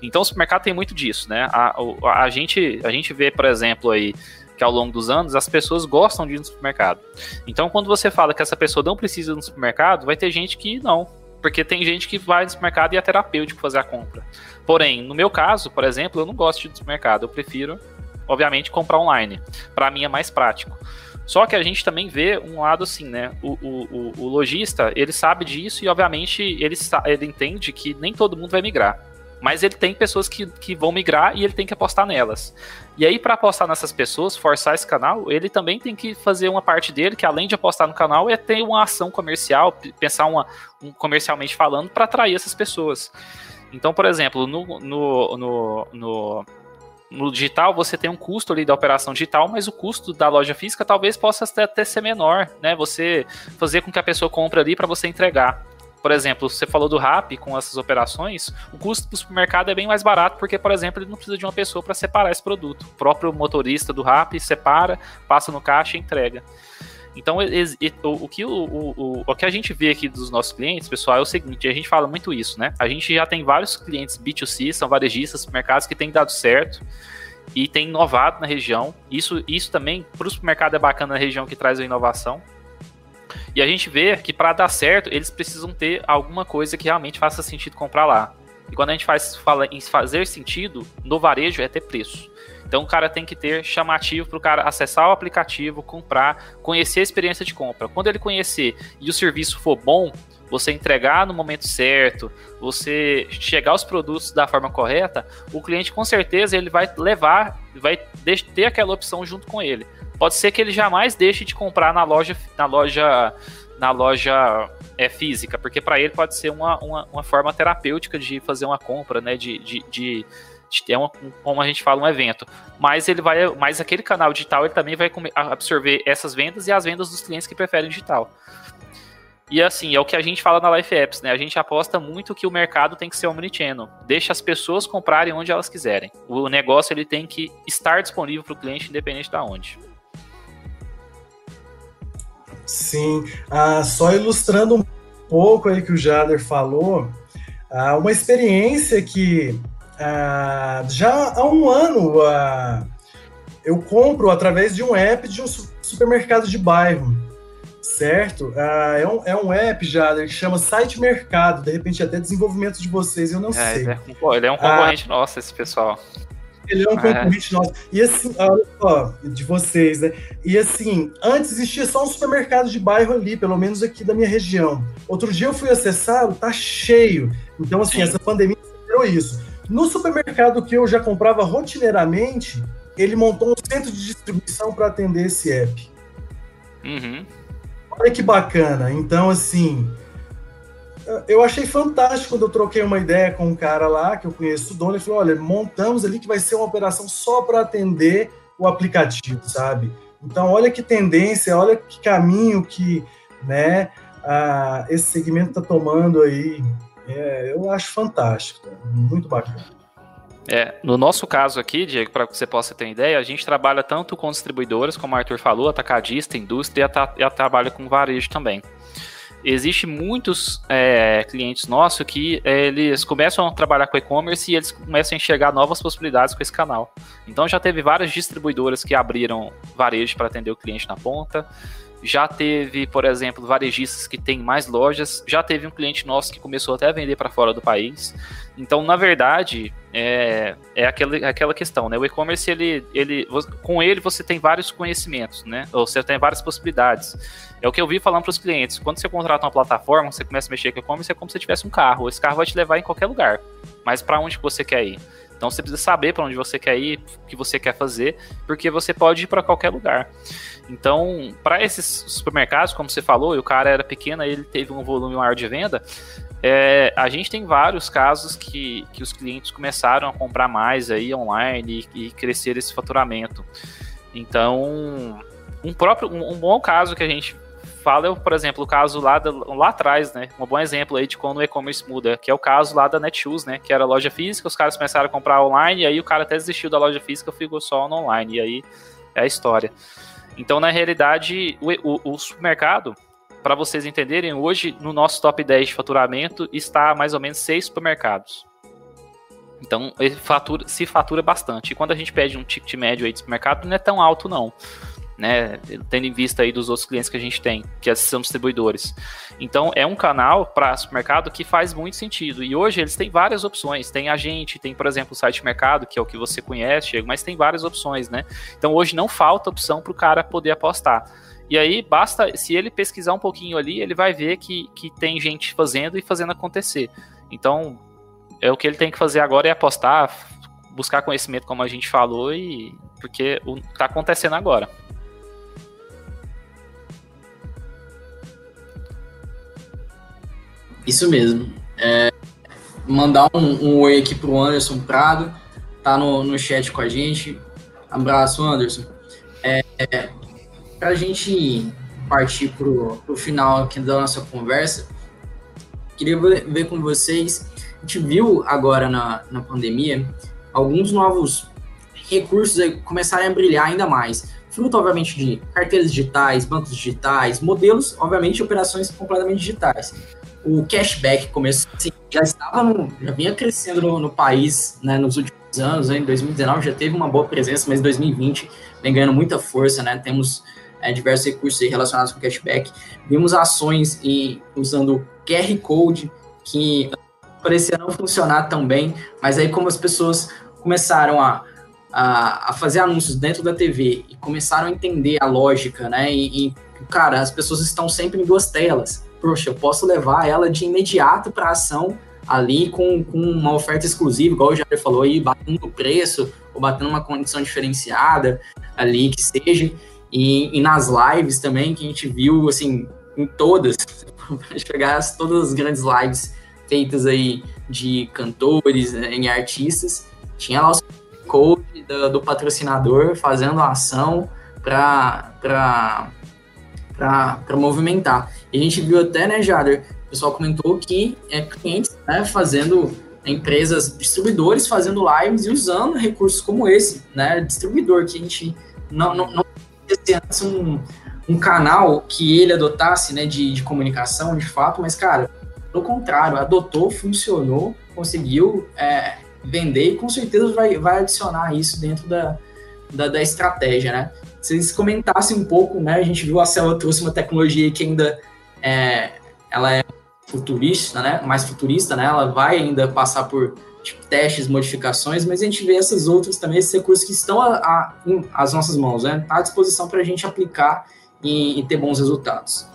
Então o supermercado tem muito disso, né? A, a, a gente, a gente vê, por exemplo, aí que ao longo dos anos as pessoas gostam de ir no supermercado. Então, quando você fala que essa pessoa não precisa ir no supermercado, vai ter gente que não, porque tem gente que vai no supermercado e é terapêutico fazer a compra. Porém, no meu caso, por exemplo, eu não gosto de supermercado, eu prefiro, obviamente, comprar online. Para mim é mais prático. Só que a gente também vê um lado assim, né? O, o, o, lojista, ele sabe disso e, obviamente, ele, ele entende que nem todo mundo vai migrar. Mas ele tem pessoas que, que vão migrar e ele tem que apostar nelas. E aí, para apostar nessas pessoas, forçar esse canal, ele também tem que fazer uma parte dele, que além de apostar no canal, é ter uma ação comercial, pensar uma, um, comercialmente falando, para atrair essas pessoas. Então, por exemplo, no, no, no, no, no digital você tem um custo ali da operação digital, mas o custo da loja física talvez possa até, até ser menor, né? Você fazer com que a pessoa compre ali para você entregar. por exemplo, você falou do RAP com essas operações, o custo do supermercado é bem mais barato porque, por exemplo, ele não precisa de uma pessoa para separar esse produto. O próprio motorista do RAP separa, passa no caixa e entrega. Então, o, que, o, o, o que a gente vê aqui dos nossos clientes, pessoal, é o seguinte: a gente fala muito isso, né? A gente já tem vários clientes B2C, são varejistas, mercados que têm dado certo e tem inovado na região. Isso, isso também para o supermercado é bacana na região que traz a inovação. E a gente vê que para dar certo, eles precisam ter alguma coisa que realmente faça sentido comprar lá. E quando a gente faz, fala em fazer sentido, no varejo é ter preço. Então o cara tem que ter chamativo para o cara acessar o aplicativo, comprar, conhecer a experiência de compra. Quando ele conhecer e o serviço for bom, você entregar no momento certo, você chegar aos produtos da forma correta, o cliente com certeza ele vai levar, vai ter aquela opção junto com ele. Pode ser que ele jamais deixe de comprar na loja, na loja, na loja é, física, porque para ele pode ser uma, uma, uma, forma terapêutica de fazer uma compra, né? De, de, de, é uma, como a gente fala, um evento. Mas ele vai, mas aquele canal digital ele também vai absorver essas vendas e as vendas dos clientes que preferem digital. E assim, é o que a gente fala na Life Apps, né? A gente aposta muito que o mercado tem que ser omnichannel. Deixa as pessoas comprarem onde elas quiserem. O negócio ele tem que estar disponível para o cliente, independente de onde. Sim, ah, só ilustrando um pouco aí que o Jader falou, ah, uma experiência que ah, já há um ano ah, eu compro através de um app de um supermercado de bairro, certo? Ah, é, um, é um app, Jader, que chama Site Mercado, de repente até desenvolvimento de vocês, eu não é, sei. Ele é, ele é um concorrente nosso, esse pessoal. Ele é um concorrente nosso. E assim, olha só, de vocês, né? E assim, antes existia só um supermercado de bairro ali, pelo menos aqui da minha região. Outro dia eu fui acessar, tá cheio. Então, assim, Sim. essa pandemia isso. No supermercado que eu já comprava rotineiramente, ele montou um centro de distribuição para atender esse app. Uhum. Olha que bacana. Então, assim, eu achei fantástico quando eu troquei uma ideia com um cara lá, que eu conheço o dono, ele falou, olha, montamos ali que vai ser uma operação só para atender o aplicativo, sabe? Então, olha que tendência, olha que caminho que né, a, esse segmento está tomando aí. É, eu acho fantástico, muito bacana. É, no nosso caso aqui, Diego, para que você possa ter ideia, a gente trabalha tanto com distribuidoras, como o Arthur falou, atacadista, indústria e, a, trabalha com varejo também existe muitos é, clientes nossos que é, eles começam a trabalhar com e-commerce e eles começam a enxergar novas possibilidades com esse canal. Então já teve várias distribuidoras que abriram varejo para atender o cliente na ponta. Já teve, por exemplo, varejistas que têm mais lojas. Já teve um cliente nosso que começou até a vender para fora do país. Então, na verdade, é, é aquela, aquela questão, né? O e-commerce, ele, ele, com ele você tem vários conhecimentos, né? Ou você tem várias possibilidades. É o que eu vi falando para os clientes. Quando você contrata uma plataforma, você começa a mexer com e-commerce, é como se tivesse um carro. Esse carro vai te levar em qualquer lugar. Mas para onde você quer ir? Então você precisa saber para onde você quer ir, o que você quer fazer, porque você pode ir para qualquer lugar. Então, para esses supermercados, como você falou, e o cara era pequeno, ele teve um volume maior de venda. É, a gente tem vários casos que, que os clientes começaram a comprar mais aí online e, e crescer esse faturamento. Então, um próprio um, um bom caso que a gente fala, por exemplo, o caso lá, da, lá atrás, né? Um bom exemplo aí de quando o e-commerce muda, que é o caso lá da Netshoes, né? Que era loja física, os caras começaram a comprar online, e aí o cara até desistiu da loja física, ficou só no online, e aí é a história. Então, na realidade, o, o, o supermercado, para vocês entenderem, hoje no nosso top 10 de faturamento está mais ou menos seis supermercados. Então, ele fatura, se fatura bastante. E quando a gente pede um ticket médio aí de supermercado, não é tão alto, não né? Tendo em vista aí dos outros clientes que a gente tem, que são distribuidores. Então, é um canal para supermercado que faz muito sentido. E hoje eles têm várias opções. Tem a gente, tem, por exemplo, o site mercado, que é o que você conhece, mas tem várias opções, né? Então, hoje não falta opção para o cara poder apostar. E aí, basta, se ele pesquisar um pouquinho ali, ele vai ver que, que tem gente fazendo e fazendo acontecer. Então, é o que ele tem que fazer agora é apostar, buscar conhecimento, como a gente falou, e porque está acontecendo agora. Isso mesmo. É, mandar um, um oi aqui pro Anderson Prado, tá no, no chat com a gente. Abraço, Anderson. É, para a gente partir pro, pro final aqui da nossa conversa, queria ver com vocês. A gente viu agora na, na pandemia alguns novos recursos começarem a brilhar ainda mais. Fruto, obviamente, de carteiras digitais, bancos digitais, modelos, obviamente, de operações completamente digitais. O cashback começou, assim, já estava no, já vinha crescendo no, no país né, nos últimos anos. Né, em 2019 já teve uma boa presença, mas em 2020 vem ganhando muita força. Né, temos é, diversos recursos relacionados com cashback. Vimos ações e, usando QR Code que parecia não funcionar tão bem, mas aí como as pessoas começaram a, a, a, fazer anúncios dentro da TV e começaram a entender a lógica, né? E, e, cara, as pessoas estão sempre em duas telas. Poxa, eu posso levar ela de imediato para ação ali com, com uma oferta exclusiva, igual o Jair falou aí, batendo o preço ou batendo uma condição diferenciada ali que seja. E, e nas lives também, que a gente viu, assim, em todas, pegar todas as grandes lives feitas aí de cantores, né, artistas, tinha lá o code do, do patrocinador fazendo a ação para movimentar. E a gente viu até, né, Jader, o pessoal comentou que é clientes né, fazendo empresas, distribuidores fazendo lives e usando recursos como esse, né, distribuidor que a gente não, não, não antes um, um canal que ele adotasse, né, de, de comunicação, de fato, mas, cara, pelo contrário, adotou, funcionou, conseguiu é, vender e com certeza vai, vai adicionar isso dentro da, da, da estratégia, né? Se eles comentassem um pouco, né, a gente viu a Cela trouxe uma tecnologia que ainda é, ela é futurista, né, mais futurista, né, ela vai ainda passar por tipo, testes, modificações, mas a gente vê essas outras também, esses recursos que estão a, a, às nossas mãos, né? Tá à disposição para a gente aplicar e, e, ter bons resultados.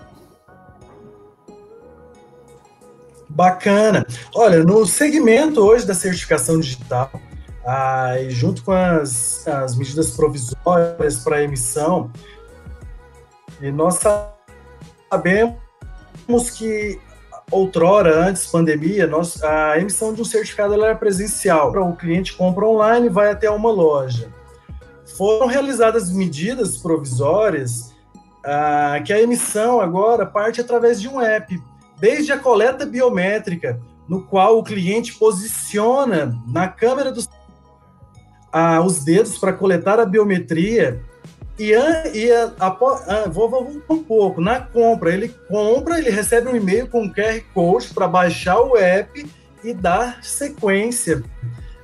Bacana. Olha, no segmento hoje da certificação digital, ah, e junto com as, as medidas provisórias para emissão, e nós sabemos que outrora, antes pandemia, nós, a emissão de um certificado era presencial. O cliente compra online e vai até uma loja. Foram realizadas medidas provisórias ah, que a emissão agora parte através de um app, desde a coleta biométrica, no qual o cliente posiciona na câmera dos ah, os dedos para coletar a biometria e, e a, a, a, vou, vou um pouco, na compra, ele compra, ele recebe um e-mail com um QR Code para baixar o app e dar sequência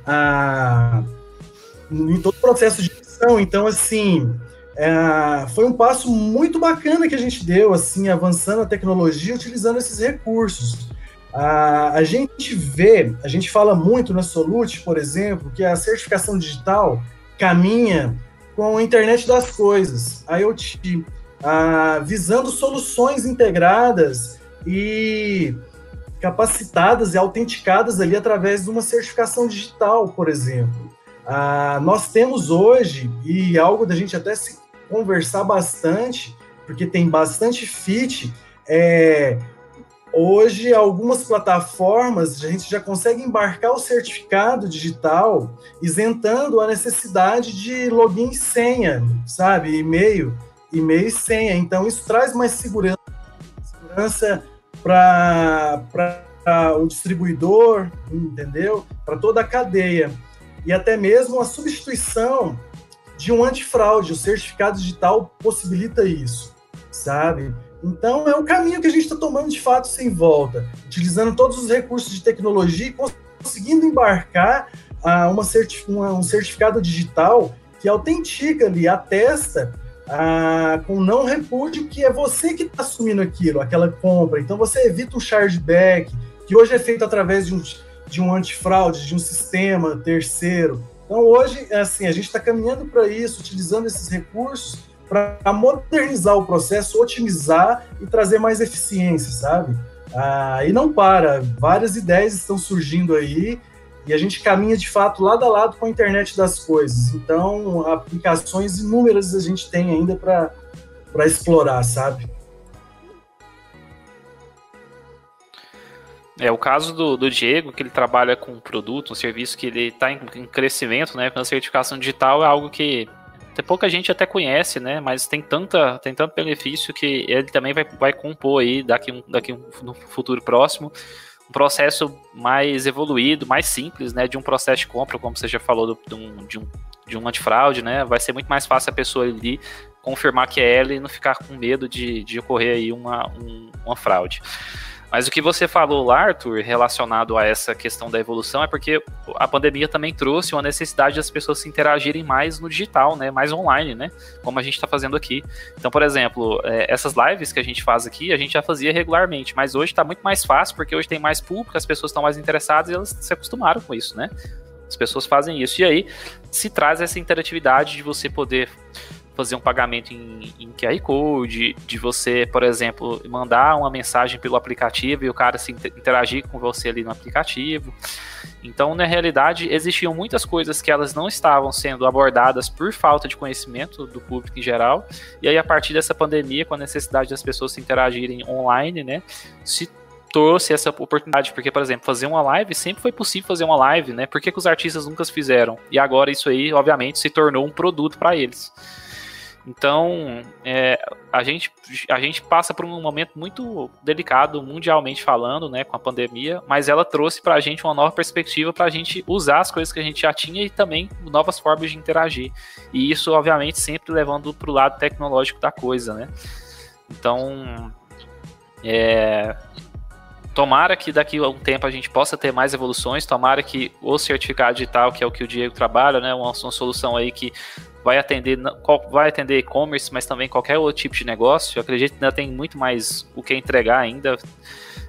a, em todo o processo de edição. Então, assim, é, foi um passo muito bacana que a gente deu, assim, avançando a tecnologia, utilizando esses recursos. A, a gente vê, a gente fala muito na Solute, por exemplo, que a certificação digital caminha com a internet das coisas, a IoT, ah, visando soluções integradas e capacitadas e autenticadas ali através de uma certificação digital, por exemplo. Ah, nós temos hoje, e algo da gente até se conversar bastante, porque tem bastante fit, é, Hoje, algumas plataformas, a gente já consegue embarcar o certificado digital, isentando a necessidade de login e senha, sabe? E-mail, e-mail e senha. Então, isso traz mais segurança, segurança para o distribuidor, entendeu? Para toda a cadeia. E até mesmo a substituição de um antifraude. O certificado digital possibilita isso, sabe? Então, é um caminho que a gente está tomando de fato sem volta, utilizando todos os recursos de tecnologia e conseguindo embarcar uh, uma certif uma, um certificado digital que autentica ali, atesta uh, com não repúdio que é você que está assumindo aquilo, aquela compra. Então, você evita um chargeback, que hoje é feito através de um, de um antifraude, de um sistema terceiro. Então, hoje, assim, a gente está caminhando para isso, utilizando esses recursos para modernizar o processo, otimizar e trazer mais eficiência, sabe? Ah, e não para, várias ideias estão surgindo aí e a gente caminha de fato lado a lado com a internet das coisas. Então, aplicações inúmeras a gente tem ainda para explorar, sabe? É o caso do, do Diego, que ele trabalha com um produto, um serviço que ele está em, em, crescimento, né? A certificação digital é algo que tem pouca gente até conhece, né? Mas tem tanta, tem tanto benefício que ele também vai, vai compor aí daqui, daqui no futuro próximo um processo mais evoluído, mais simples, né, de um processo de compra, como você já falou, do, de, um, de, um, de um antifraude, né, vai ser muito mais fácil a pessoa ali confirmar que é ela e não ficar com medo de, de ocorrer aí uma, um, uma fraude. Mas o que você falou lá, Arthur, relacionado a essa questão da evolução, é porque a pandemia também trouxe uma necessidade das pessoas se interagirem mais no digital, né? Mais online, né? Como a gente está fazendo aqui. Então, por exemplo, é, essas lives que a gente faz aqui, a gente já fazia regularmente, mas hoje está muito mais fácil, porque hoje tem mais público, as pessoas estão mais interessadas e elas se acostumaram com isso, né? As pessoas fazem isso. E aí se traz essa interatividade de você poder fazer um pagamento em, em QR Code, de você, por exemplo, mandar uma mensagem pelo aplicativo e o cara se interagir com você ali no aplicativo. Então, na realidade, existiam muitas coisas que elas não estavam sendo abordadas por falta de conhecimento do público em geral. E aí, a partir dessa pandemia, com a necessidade das pessoas se interagirem online, né, se trouxe essa oportunidade, porque, por exemplo, fazer uma live sempre foi possível fazer uma live, né? Por que, que os artistas nunca fizeram? E agora isso aí, obviamente, se tornou um produto para eles. Então, é, a, gente, a gente passa por um momento muito delicado, mundialmente falando, né, com a pandemia, mas ela trouxe para a gente uma nova perspectiva para a gente usar as coisas que a gente já tinha e também novas formas de interagir. E isso, obviamente, sempre levando para o lado tecnológico da coisa, né? Então, é, tomara que daqui a um tempo a gente possa ter mais evoluções, tomara que o certificado digital, que é o que o Diego trabalha, né, uma, uma solução aí que vai atender vai atender e-commerce, mas também qualquer outro tipo de negócio. Eu acredito que ainda tem muito mais o que entregar ainda.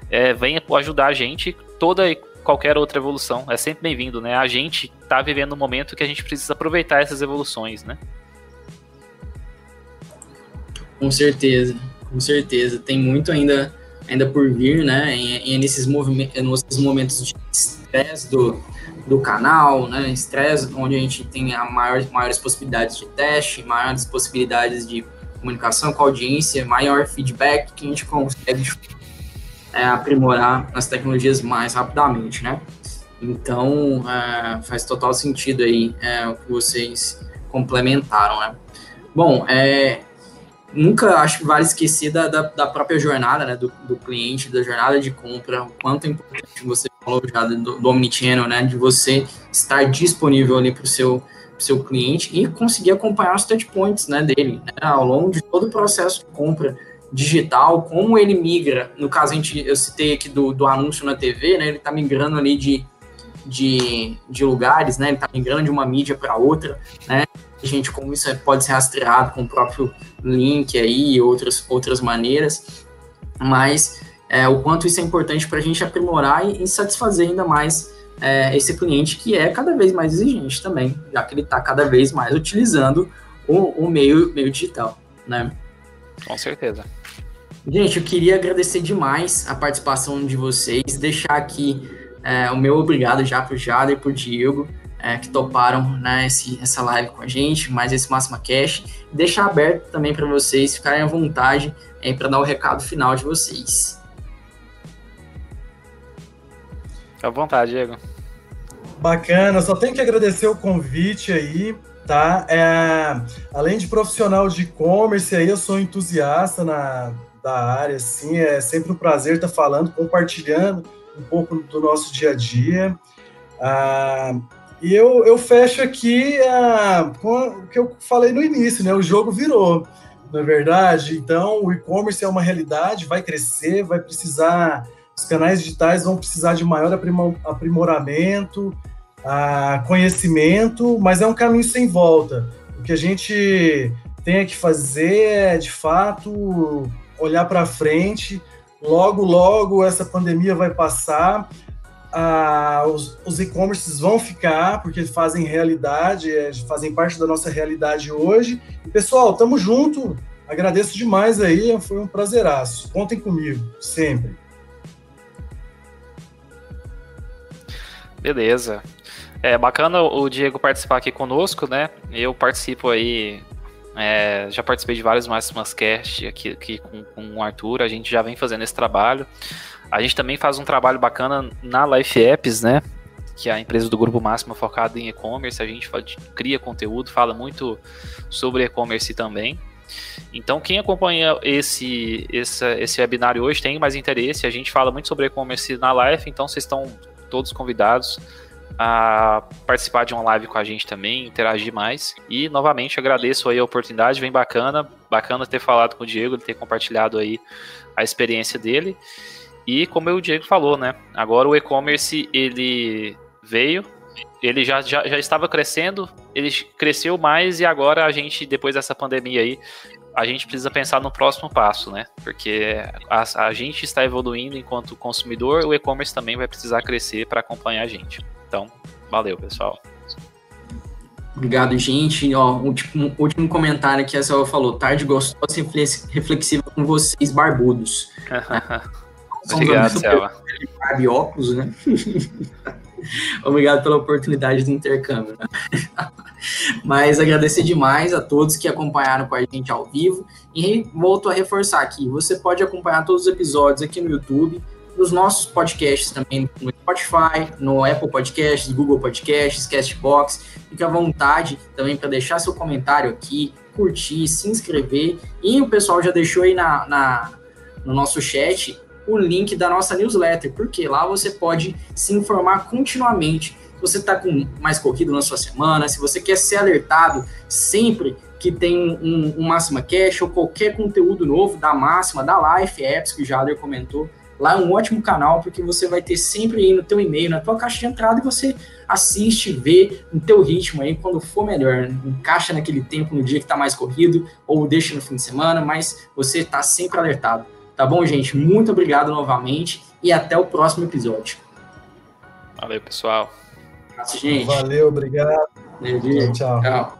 É, venha ajudar a gente toda e qualquer outra evolução. É sempre bem-vindo, né? A gente está vivendo um momento que a gente precisa aproveitar essas evoluções, né? Com certeza, com certeza. Tem muito ainda, ainda por vir, né? E, e nesses, movimentos, nesses momentos de estresse do, do canal, né? Estresse, onde a gente tem a maior, maiores possibilidades de teste, maiores possibilidades de comunicação com a audiência, maior feedback que a gente consegue é, aprimorar as tecnologias mais rapidamente, né? Então, é, faz total sentido aí é, o que vocês complementaram, né? Bom, é, nunca acho que vale esquecer da, da, da própria jornada né, do, do, cliente, da jornada de compra, o quanto é importante você falou já do, do Omnichannel, né, de você estar disponível ali para o seu, seu cliente e conseguir acompanhar os touch points né, dele né, ao longo de todo o processo de compra digital, como ele migra, no caso a gente, eu citei aqui do, do anúncio na TV, né, ele está migrando ali de, de, de lugares, né, ele está migrando de uma mídia para outra, né, gente, como isso pode ser rastreado com o próprio link aí e outras, outras maneiras, mas é, o quanto isso é importante para a gente aprimorar e, e, satisfazer ainda mais é, esse cliente que é cada vez mais exigente também, já que ele está cada vez mais utilizando o, o, meio, meio digital, né? Com certeza. Gente, eu queria agradecer demais a participação de vocês, deixar aqui é, o meu obrigado já para o Jader e para o Diego, é, que toparam né, esse, essa live com a gente, mais esse Máxima Cash. Deixar aberto também para vocês ficarem à vontade é, para dar o recado final de vocês. Fica à vontade, Diego. Bacana, só tenho que agradecer o convite aí, tá? É, além de profissional de e-commerce, aí eu sou entusiasta na, da área, assim, é sempre um prazer estar falando, compartilhando um pouco do nosso dia a dia. Ah, e eu, eu fecho aqui ah, com o que eu falei no início, né? O jogo virou, não é verdade? Então, o e-commerce é uma realidade, vai crescer, vai precisar os canais digitais vão precisar de maior aprimoramento, conhecimento, mas é um caminho sem volta. O que a gente tem que fazer é, de fato, olhar para frente. Logo, logo essa pandemia vai passar, os, os e-commerces vão ficar, porque fazem realidade, é, fazem parte da nossa realidade hoje. E, pessoal, tamo junto. Agradeço demais aí, foi um prazeraço. Contem comigo, sempre. Beleza. É bacana o Diego participar aqui conosco, né? Eu participo aí, é, já participei de vários Máximas Cast aqui, aqui com, com o Arthur, a gente já vem fazendo esse trabalho. A gente também faz um trabalho bacana na Life Apps, né? que é a empresa do Grupo Máximo focada em e-commerce. A gente cria conteúdo, fala muito sobre e-commerce também. Então, quem acompanha esse, esse, esse webinário hoje tem mais interesse. A gente fala muito sobre e-commerce na live, então vocês estão todos convidados a participar de uma live com a gente também, interagir mais. E novamente agradeço aí a oportunidade, bem bacana, bacana ter falado com o Diego, ter compartilhado aí a experiência dele. E como o Diego falou, né? Agora o e-commerce ele veio, ele já, já, já estava crescendo, ele cresceu mais e agora a gente, depois dessa pandemia aí, a gente precisa pensar no próximo passo, né? Porque a, a gente está evoluindo enquanto consumidor, o e-commerce também vai precisar crescer para acompanhar a gente. Então, valeu, pessoal. Obrigado, gente. Ó, último, último comentário que a Selva falou. Tarde gostosa e reflexiva com vocês, barbudos. Obrigado, Selva. Barbe óculos, né? Obrigado pela oportunidade do intercâmbio. Né? Mas agradecer demais a todos que acompanharam com a gente ao vivo. E volto a reforçar aqui: você pode acompanhar todos os episódios aqui no YouTube, nos nossos podcasts também, no Spotify, no Apple Podcasts, Google Podcasts, Castbox. Fique à vontade também para deixar seu comentário aqui, curtir, se inscrever. E o pessoal já deixou aí na, na no nosso chat o link da nossa newsletter, porque lá você pode se informar continuamente. Se você está com mais corrido na sua semana, se você quer ser alertado sempre que tem um, um Máxima Cash ou qualquer conteúdo novo da Máxima, da Life Apps, que o Jader comentou, lá é um ótimo canal, porque você vai ter sempre aí no teu e-mail, na tua caixa de entrada, e você assiste, vê no teu ritmo aí, quando for melhor. Encaixa naquele tempo, no dia que está mais corrido, ou deixa no fim de semana, mas você está sempre alertado. Tá bom, gente? Muito obrigado novamente e até o próximo episódio. Valeu, pessoal. Nossa, gente. Valeu, obrigado. Tchau. tchau.